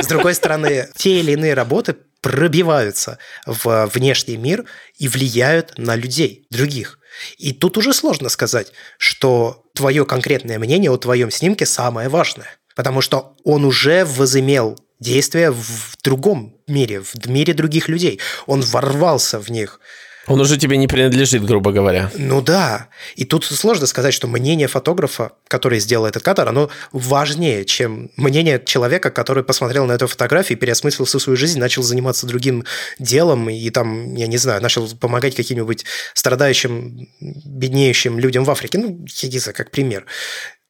С другой стороны, те или иные работы пробиваются в внешний мир и влияют на людей, других. И тут уже сложно сказать, что твое конкретное мнение о твоем снимке самое важное. Потому что он уже возымел действие в другом мире, в мире других людей. Он ворвался в них. Он уже тебе не принадлежит, грубо говоря. Ну да. И тут сложно сказать, что мнение фотографа, который сделал этот кадр, оно важнее, чем мнение человека, который посмотрел на эту фотографию, переосмыслил всю свою жизнь, начал заниматься другим делом и там, я не знаю, начал помогать каким-нибудь страдающим, беднеющим людям в Африке. Ну, я не знаю, как пример.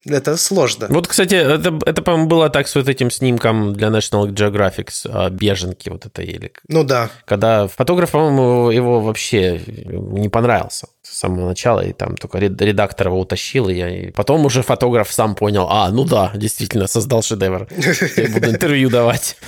Это сложно. Вот, кстати, это, это по-моему, было так с вот этим снимком для National Geographic, а, беженки вот это или... Ну да. Когда фотограф, по-моему, его вообще не понравился с самого начала, и там только редактор его утащил, и, я... и потом уже фотограф сам понял, а, ну да, действительно, создал шедевр, я буду интервью давать.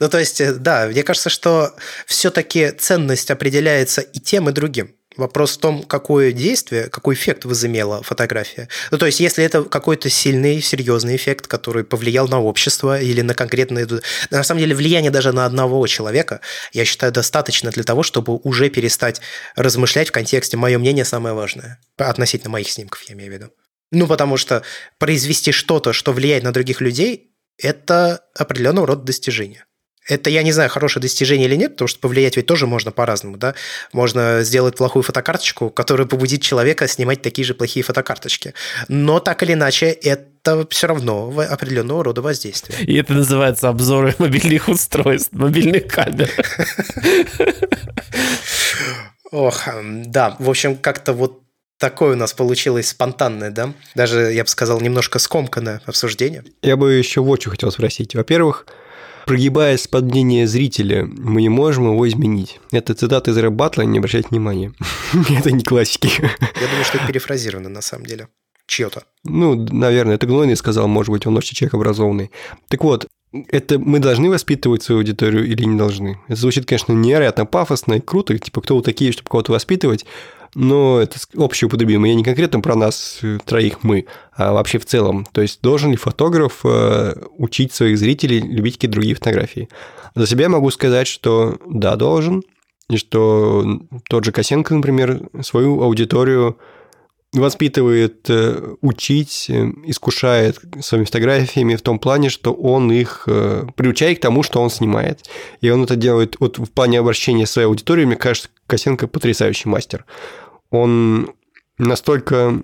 Ну, то есть, да, мне кажется, что все-таки ценность определяется и тем, и другим. Вопрос в том, какое действие, какой эффект возымела фотография. Ну, то есть, если это какой-то сильный, серьезный эффект, который повлиял на общество или на конкретное... На самом деле, влияние даже на одного человека, я считаю, достаточно для того, чтобы уже перестать размышлять в контексте «мое мнение самое важное». Относительно моих снимков, я имею в виду. Ну, потому что произвести что-то, что влияет на других людей, это определенного рода достижение. Это, я не знаю, хорошее достижение или нет, потому что повлиять ведь тоже можно по-разному, да. Можно сделать плохую фотокарточку, которая побудит человека снимать такие же плохие фотокарточки. Но так или иначе, это все равно определенного рода воздействие. И это называется обзоры мобильных устройств, мобильных камер. Ох, да, в общем, как-то вот Такое у нас получилось спонтанное, да? Даже, я бы сказал, немножко скомканное обсуждение. Я бы еще вот что хотел спросить. Во-первых, прогибаясь под мнение зрителя, мы не можем его изменить. Это цитата из рэп батла, не обращайте внимания. это не классики. Я думаю, что это перефразировано на самом деле. Чье-то. Ну, наверное, это Гнойный сказал, может быть, он очень человек образованный. Так вот, это мы должны воспитывать свою аудиторию или не должны? Это звучит, конечно, невероятно пафосно и круто, типа, кто вы такие, чтобы кого-то воспитывать, но это общеупотребимо. Я не конкретно про нас э, троих мы, а вообще в целом. То есть должен ли фотограф э, учить своих зрителей любить какие-то другие фотографии? За себя могу сказать, что да, должен, и что тот же Косенко, например, свою аудиторию воспитывает э, учить, э, искушает своими фотографиями в том плане, что он их приучает к тому, что он снимает. И он это делает вот в плане обращения своей аудитории, мне кажется, Косенко потрясающий мастер. Он настолько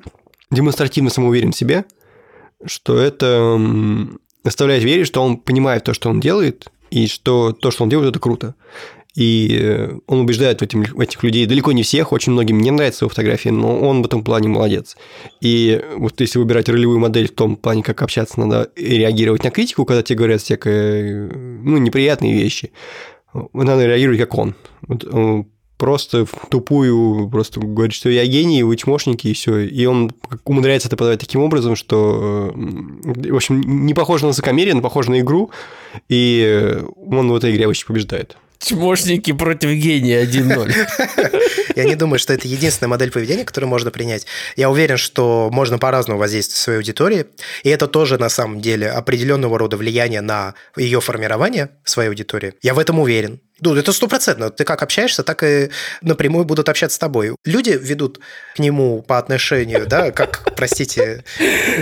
демонстративно самоуверен в себе, что это заставляет верить, что он понимает то, что он делает, и что то, что он делает, это круто. И э, он убеждает в, этим, этих людей, далеко не всех, очень многим не нравятся его фотографии, но он в этом плане молодец. И вот если выбирать ролевую модель в том плане, как общаться, надо реагировать на критику, когда тебе говорят всякие, ну, неприятные вещи, надо реагировать как он. Вот он просто в тупую, просто говорит, что я гений, вы чмошники, и все. И он умудряется это подавать таким образом, что, в общем, не похож на высокомерие, но похож на игру, и он в этой игре очень побеждает. Чмошники против гения 1-0. Я не думаю, что это единственная модель поведения, которую можно принять. Я уверен, что можно по-разному воздействовать в своей аудитории, и это тоже на самом деле определенного рода влияние на ее формирование своей аудитории. Я в этом уверен. Ну, это стопроцентно. Ты как общаешься, так и напрямую будут общаться с тобой. Люди ведут к нему по отношению, да, как, простите,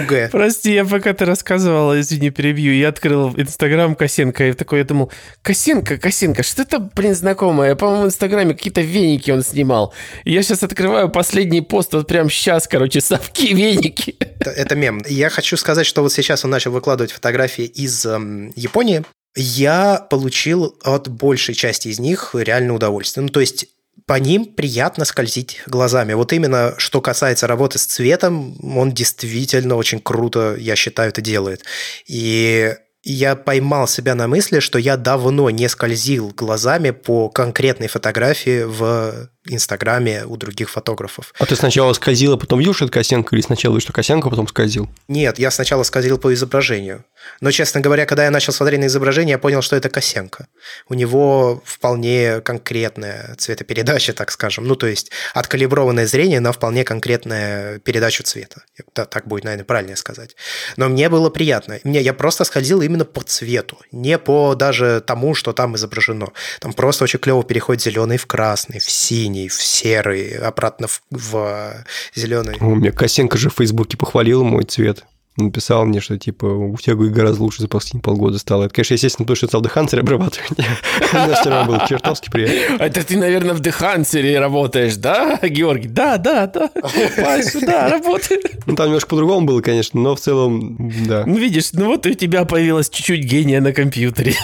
УГ. Прости, я пока ты рассказывал, извини, перебью, я открыл Инстаграм Косенко, и такой я думал, Косенко, Косенко, что это, блин, знакомое? По-моему, в Инстаграме какие-то веники он снимал. И я сейчас открываю последний пост, вот прям сейчас, короче, совки, веники. Это, это мем. Я хочу сказать, что вот сейчас он начал выкладывать фотографии из эм, Японии, я получил от большей части из них реальное удовольствие. Ну, то есть по ним приятно скользить глазами. Вот именно что касается работы с цветом, он действительно очень круто, я считаю, это делает. И я поймал себя на мысли, что я давно не скользил глазами по конкретной фотографии в Инстаграме у других фотографов. А ты сначала скользил, а потом видел, что это Косенко, или сначала видел, что Косенко, а потом скользил? Нет, я сначала скользил по изображению. Но, честно говоря, когда я начал смотреть на изображение, я понял, что это Косенко. У него вполне конкретная цветопередача, так скажем. Ну, то есть откалиброванное зрение на вполне конкретную передачу цвета. Да, так будет, наверное, правильнее сказать. Но мне было приятно. Мне, я просто скользил именно по цвету, не по даже тому, что там изображено. Там просто очень клево переходит зеленый в красный, в синий синий, в серый, обратно в, в зеленый. У меня Косенко же в Фейсбуке похвалил мой цвет написал мне, что типа у тебя гораздо лучше за последние полгода стало. Это, конечно, естественно, то, что стал Дехансере обрабатывать. У нас все равно был чертовски приятно. Это ты, наверное, в Дехансере работаешь, да, Георгий? Да, да, да. Паша, да, работаю. Ну, там немножко по-другому было, конечно, но в целом, да. Ну, видишь, ну вот у тебя появилось чуть-чуть гения на компьютере.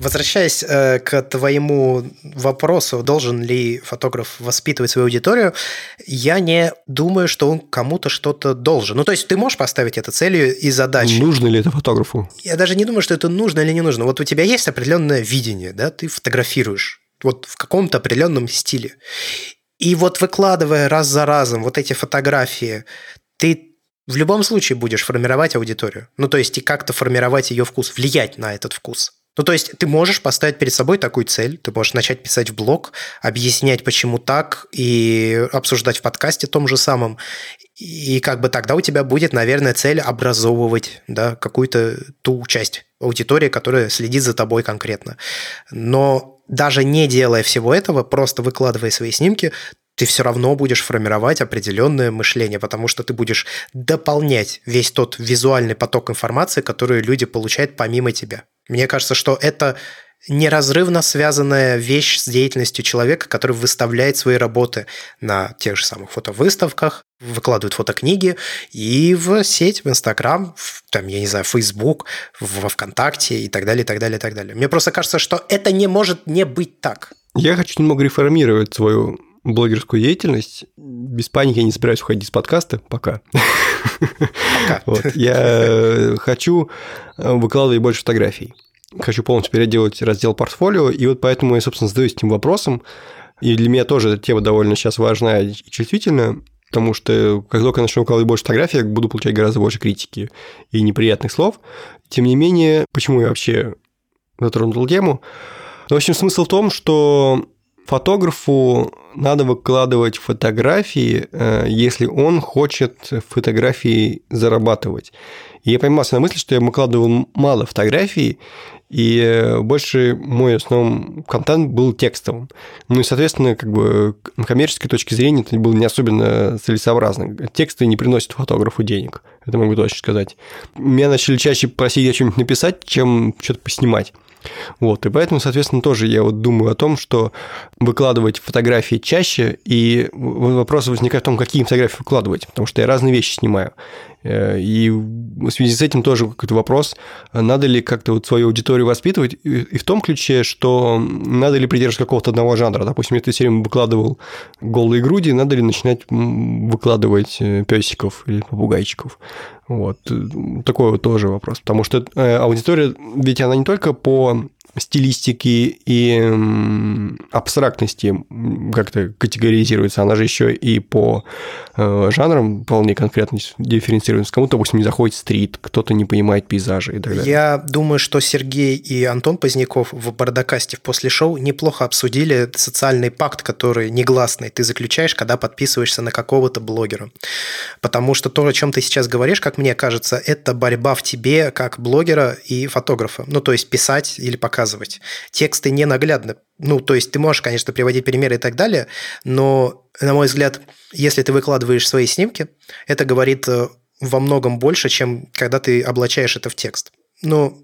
Возвращаясь э, к твоему вопросу, должен ли фотограф воспитывать свою аудиторию, я не думаю, что он кому-то что-то должен. Ну, то есть ты можешь поставить этот целью и задачей. Нужно ли это фотографу? Я даже не думаю, что это нужно или не нужно. Вот у тебя есть определенное видение, да, ты фотографируешь вот в каком-то определенном стиле. И вот выкладывая раз за разом вот эти фотографии, ты в любом случае будешь формировать аудиторию. Ну, то есть и как-то формировать ее вкус, влиять на этот вкус. Ну, то есть ты можешь поставить перед собой такую цель, ты можешь начать писать в блог, объяснять, почему так, и обсуждать в подкасте том же самом. И как бы тогда у тебя будет, наверное, цель образовывать да, какую-то ту часть аудитории, которая следит за тобой конкретно. Но даже не делая всего этого, просто выкладывая свои снимки, ты все равно будешь формировать определенное мышление, потому что ты будешь дополнять весь тот визуальный поток информации, который люди получают помимо тебя. Мне кажется, что это неразрывно связанная вещь с деятельностью человека, который выставляет свои работы на тех же самых фотовыставках, выкладывает фотокниги и в сеть, в Инстаграм, в, там, я не знаю, в Фейсбук, во ВКонтакте и так далее, и так далее, и так далее. Мне просто кажется, что это не может не быть так. Я хочу немного реформировать свою блогерскую деятельность. Без паники я не собираюсь уходить с подкаста пока. Пока. Я хочу выкладывать больше фотографий хочу полностью переделать раздел портфолио, и вот поэтому я, собственно, задаюсь этим вопросом, и для меня тоже эта тема довольно сейчас важна и чувствительна. потому что как только я начну укладывать больше фотографий, я буду получать гораздо больше критики и неприятных слов. Тем не менее, почему я вообще затронул тему? Ну, в общем, смысл в том, что фотографу надо выкладывать фотографии, э, если он хочет фотографии зарабатывать. И я поймался на мысли, что я выкладывал мало фотографий, и э, больше мой основной контент был текстовым. Ну и, соответственно, как бы на коммерческой точке зрения это было не особенно целесообразно. Тексты не приносят фотографу денег, это могу точно сказать. Меня начали чаще просить о чем-нибудь написать, чем что-то поснимать. Вот, и поэтому, соответственно, тоже я вот думаю о том, что выкладывать фотографии чаще, и вопрос возникает в том, какие фотографии выкладывать, потому что я разные вещи снимаю. Э, и в связи с этим тоже какой-то вопрос, надо ли как-то вот свою аудиторию воспитывать, и в том ключе, что надо ли придерживаться какого-то одного жанра. Допустим, если ты все время выкладывал голые груди, надо ли начинать выкладывать э, песиков или попугайчиков. Вот. Такой вот тоже вопрос. Потому что э, аудитория, ведь она не только по стилистики и абстрактности как-то категоризируется, она же еще и по э, жанрам вполне конкретно дифференцируется. Кому-то, допустим, не заходит стрит, кто-то не понимает пейзажи и так далее. Я думаю, что Сергей и Антон Поздняков в Бардакасте в после шоу неплохо обсудили социальный пакт, который негласный ты заключаешь, когда подписываешься на какого-то блогера. Потому что то, о чем ты сейчас говоришь, как мне кажется, это борьба в тебе как блогера и фотографа. Ну, то есть писать или показывать показывать. Тексты не наглядны. Ну, то есть ты можешь, конечно, приводить примеры и так далее, но, на мой взгляд, если ты выкладываешь свои снимки, это говорит э, во многом больше, чем когда ты облачаешь это в текст. Ну,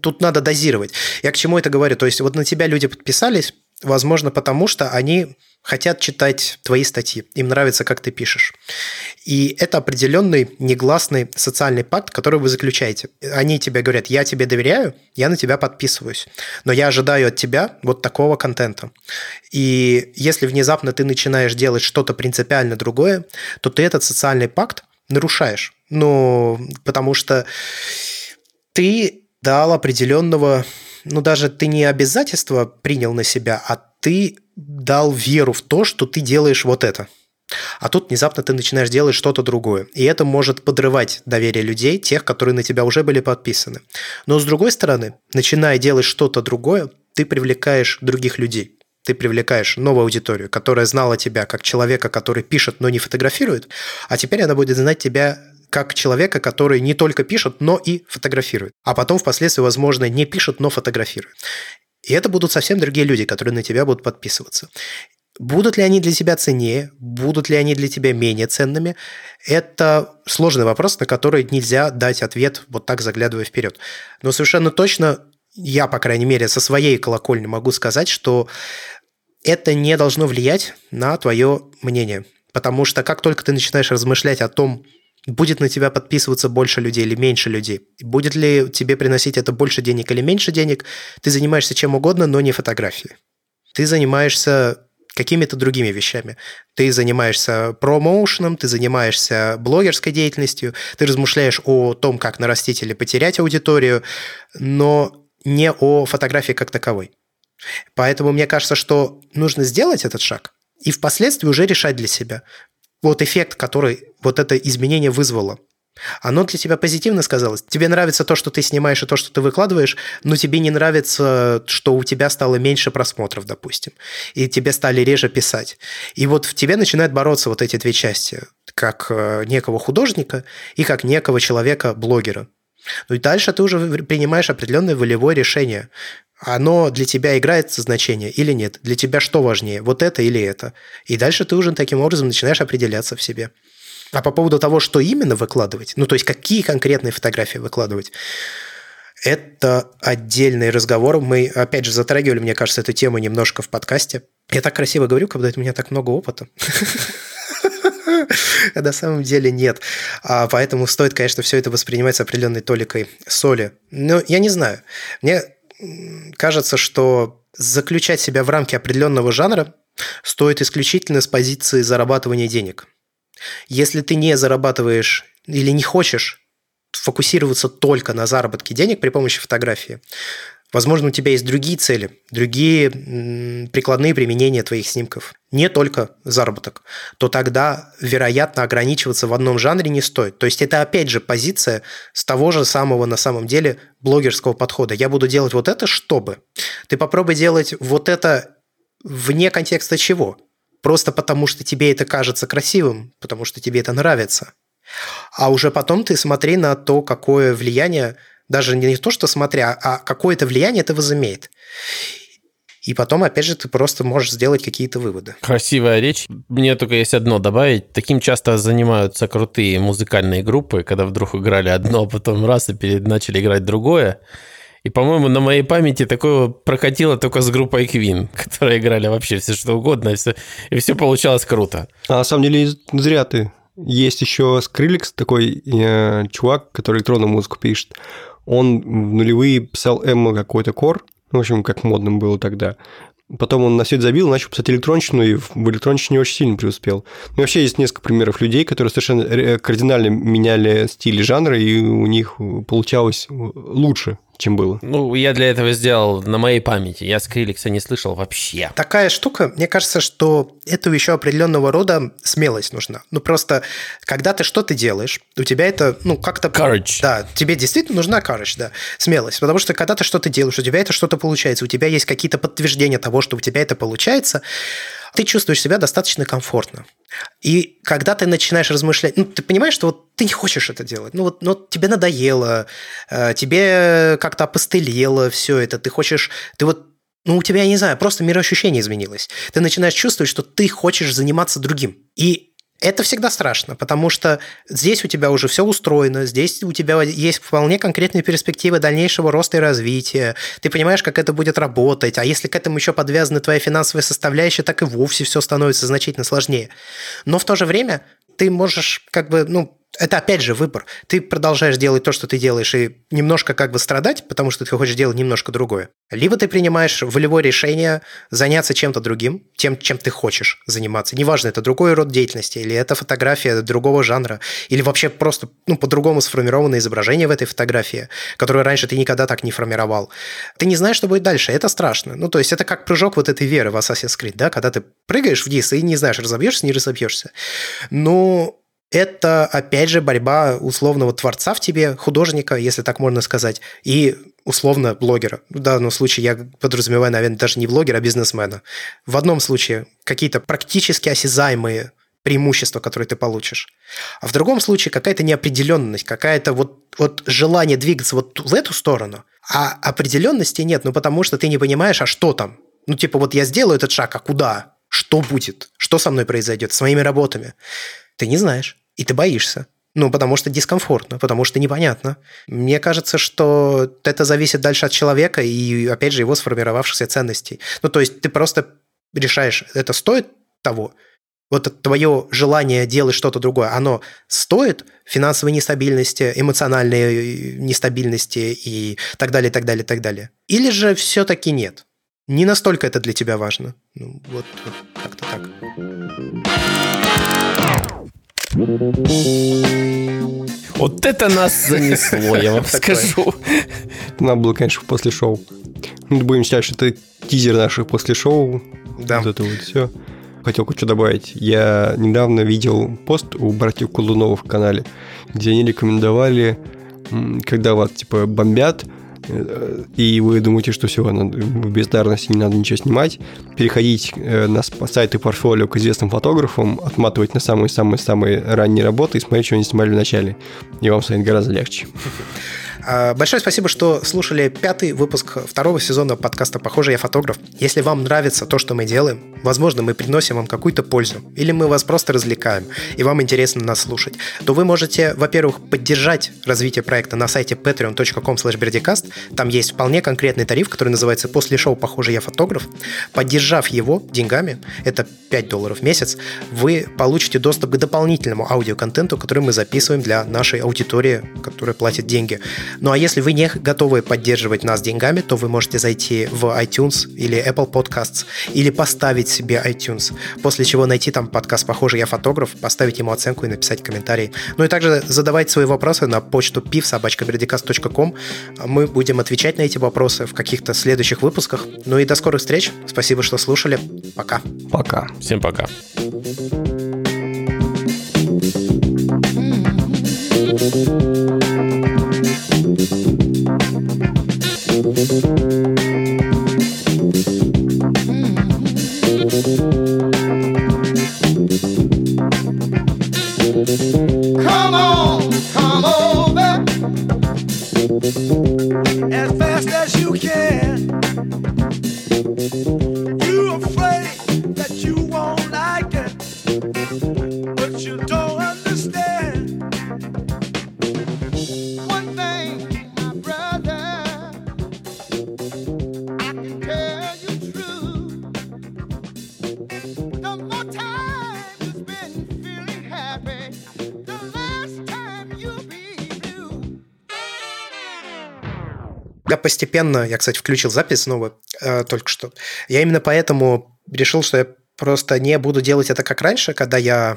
тут надо дозировать. Я к чему это говорю? То есть вот на тебя люди подписались, возможно, потому что они хотят читать твои статьи, им нравится, как ты пишешь. И это определенный негласный социальный пакт, который вы заключаете. Они тебе говорят, я тебе доверяю, я на тебя подписываюсь, но я ожидаю от тебя вот такого контента. И если внезапно ты начинаешь делать что-то принципиально другое, то ты этот социальный пакт нарушаешь. Ну, потому что ты дал определенного, ну даже ты не обязательства принял на себя, а ты дал веру в то, что ты делаешь вот это. А тут внезапно ты начинаешь делать что-то другое. И это может подрывать доверие людей, тех, которые на тебя уже были подписаны. Но с другой стороны, начиная делать что-то другое, ты привлекаешь других людей. Ты привлекаешь новую аудиторию, которая знала тебя как человека, который пишет, но не фотографирует, а теперь она будет знать тебя как человека, который не только пишет, но и фотографирует. А потом впоследствии, возможно, не пишет, но фотографирует. И это будут совсем другие люди, которые на тебя будут подписываться. Будут ли они для тебя ценнее, будут ли они для тебя менее ценными, это сложный вопрос, на который нельзя дать ответ вот так заглядывая вперед. Но совершенно точно я, по крайней мере, со своей колокольни могу сказать, что это не должно влиять на твое мнение. Потому что как только ты начинаешь размышлять о том, Будет на тебя подписываться больше людей или меньше людей? Будет ли тебе приносить это больше денег или меньше денег? Ты занимаешься чем угодно, но не фотографией. Ты занимаешься какими-то другими вещами. Ты занимаешься промоушеном, ты занимаешься блогерской деятельностью, ты размышляешь о том, как нарастить или потерять аудиторию, но не о фотографии как таковой. Поэтому мне кажется, что нужно сделать этот шаг и впоследствии уже решать для себя, вот эффект, который вот это изменение вызвало. Оно для тебя позитивно сказалось. Тебе нравится то, что ты снимаешь и то, что ты выкладываешь, но тебе не нравится, что у тебя стало меньше просмотров, допустим, и тебе стали реже писать. И вот в тебе начинают бороться вот эти две части, как э, некого художника и как некого человека-блогера. Ну и дальше ты уже принимаешь определенное волевое решение оно для тебя играет значение или нет? Для тебя что важнее, вот это или это? И дальше ты уже таким образом начинаешь определяться в себе. А по поводу того, что именно выкладывать, ну то есть какие конкретные фотографии выкладывать, это отдельный разговор. Мы, опять же, затрагивали, мне кажется, эту тему немножко в подкасте. Я так красиво говорю, когда у меня так много опыта. А на самом деле нет. А поэтому стоит, конечно, все это воспринимать с определенной толикой соли. Но я не знаю. Мне кажется, что заключать себя в рамки определенного жанра стоит исключительно с позиции зарабатывания денег. Если ты не зарабатываешь или не хочешь фокусироваться только на заработке денег при помощи фотографии, Возможно, у тебя есть другие цели, другие прикладные применения твоих снимков, не только заработок, то тогда, вероятно, ограничиваться в одном жанре не стоит. То есть это, опять же, позиция с того же самого, на самом деле, блогерского подхода. Я буду делать вот это, чтобы. Ты попробуй делать вот это вне контекста чего? Просто потому, что тебе это кажется красивым, потому что тебе это нравится. А уже потом ты смотри на то, какое влияние, даже не то, что смотря, а какое это влияние это возымеет. И потом, опять же, ты просто можешь сделать какие-то выводы. Красивая речь. Мне только есть одно добавить. Таким часто занимаются крутые музыкальные группы, когда вдруг играли одно, а потом раз и перед начали играть другое. И, по-моему, на моей памяти такое прокатило только с группой Queen, которые играли вообще все что угодно, и все, и все получалось круто. А на самом деле зря ты. Есть еще Skrillex, такой э, чувак, который электронную музыку пишет. Он в нулевые писал эмо какой-то кор, в общем, как модным было тогда. Потом он на это забил, начал писать электронщину, и в электронщине очень сильно преуспел. Ну, вообще есть несколько примеров людей, которые совершенно кардинально меняли стиль жанра, и у них получалось лучше, чем было. Ну, я для этого сделал на моей памяти. Я Скриликса не слышал вообще. Такая штука, мне кажется, что это еще определенного рода смелость нужна. Ну, просто, когда ты что-то делаешь, у тебя это, ну, как-то... Courage. Да, тебе действительно нужна courage, да, смелость. Потому что, когда ты что-то делаешь, у тебя это что-то получается, у тебя есть какие-то подтверждения того, что у тебя это получается, ты чувствуешь себя достаточно комфортно. И когда ты начинаешь размышлять, ну, ты понимаешь, что вот ты не хочешь это делать, ну, вот, ну, тебе надоело, э, тебе как-то опостылело все это, ты хочешь, ты вот ну, у тебя, я не знаю, просто мироощущение изменилось. Ты начинаешь чувствовать, что ты хочешь заниматься другим. И это всегда страшно, потому что здесь у тебя уже все устроено, здесь у тебя есть вполне конкретные перспективы дальнейшего роста и развития. Ты понимаешь, как это будет работать, а если к этому еще подвязана твоя финансовая составляющая, так и вовсе все становится значительно сложнее. Но в то же время ты можешь как бы, ну, это опять же выбор. Ты продолжаешь делать то, что ты делаешь, и немножко как бы страдать, потому что ты хочешь делать немножко другое. Либо ты принимаешь волевое решение заняться чем-то другим, тем, чем ты хочешь заниматься. Неважно, это другой род деятельности, или это фотография другого жанра, или вообще просто ну, по-другому сформированное изображение в этой фотографии, которое раньше ты никогда так не формировал. Ты не знаешь, что будет дальше, это страшно. Ну, то есть это как прыжок вот этой веры в Assassin's Creed, да, когда ты прыгаешь вниз и не знаешь, разобьешься, не разобьешься. Но это, опять же, борьба условного творца в тебе, художника, если так можно сказать, и условно блогера. В данном случае я подразумеваю, наверное, даже не блогера, а бизнесмена. В одном случае какие-то практически осязаемые преимущества, которые ты получишь. А в другом случае какая-то неопределенность, какая-то вот, вот желание двигаться вот в эту сторону, а определенности нет, ну потому что ты не понимаешь, а что там? Ну типа вот я сделаю этот шаг, а куда? Что будет? Что со мной произойдет с моими работами? Ты не знаешь, и ты боишься. Ну, потому что дискомфортно, потому что непонятно. Мне кажется, что это зависит дальше от человека и, опять же, его сформировавшихся ценностей. Ну, то есть ты просто решаешь, это стоит того, вот твое желание делать что-то другое, оно стоит финансовой нестабильности, эмоциональной нестабильности и так далее, так далее, так далее. Или же все-таки нет? Не настолько это для тебя важно. Ну, вот, вот как-то так. Вот это нас занесло, я вам скажу. Надо было, конечно, после шоу. Мы будем считать, что это тизер наших после шоу. Да. Вот это вот все. Хотел кое-что добавить. Я недавно видел пост у братьев Кулуновых в канале, где они рекомендовали, когда вас, типа, бомбят, и вы думаете, что все, в бездарности не надо ничего снимать, переходить э, на сайты портфолио к известным фотографам, отматывать на самые-самые-самые ранние работы и смотреть, что они снимали в начале. И вам станет гораздо легче. А, большое спасибо, что слушали пятый выпуск второго сезона подкаста «Похоже, я фотограф». Если вам нравится то, что мы делаем, возможно, мы приносим вам какую-то пользу, или мы вас просто развлекаем, и вам интересно нас слушать, то вы можете, во-первых, поддержать развитие проекта на сайте patreon.com slash Там есть вполне конкретный тариф, который называется «После шоу «Похоже, я фотограф». Поддержав его деньгами, это 5 долларов в месяц, вы получите доступ к дополнительному аудиоконтенту, который мы записываем для нашей аудитории, которая платит деньги. Ну а если вы не готовы поддерживать нас деньгами, то вы можете зайти в iTunes или Apple Podcasts или поставить себе iTunes, после чего найти там подкаст «Похоже, я фотограф», поставить ему оценку и написать комментарий. Ну и также задавать свои вопросы на почту pivsobachkaberdicast.com. Мы будем отвечать на эти вопросы в каких-то следующих выпусках. Ну и до скорых встреч. Спасибо, что слушали. Пока. Пока. Всем пока. Come as fast as you can. Постепенно, я, кстати, включил запись снова э, только что. Я именно поэтому решил, что я просто не буду делать это как раньше, когда я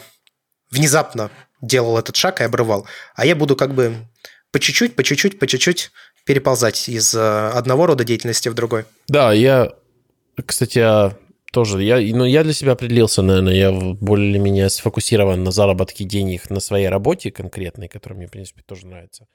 внезапно делал этот шаг и обрывал, а я буду как бы по чуть-чуть, по чуть-чуть, по чуть-чуть переползать из э, одного рода деятельности в другой. Да, я, кстати, а, тоже, я, ну, я для себя определился, наверное, я более-менее сфокусирован на заработке денег на своей работе конкретной, которая мне, в принципе, тоже нравится.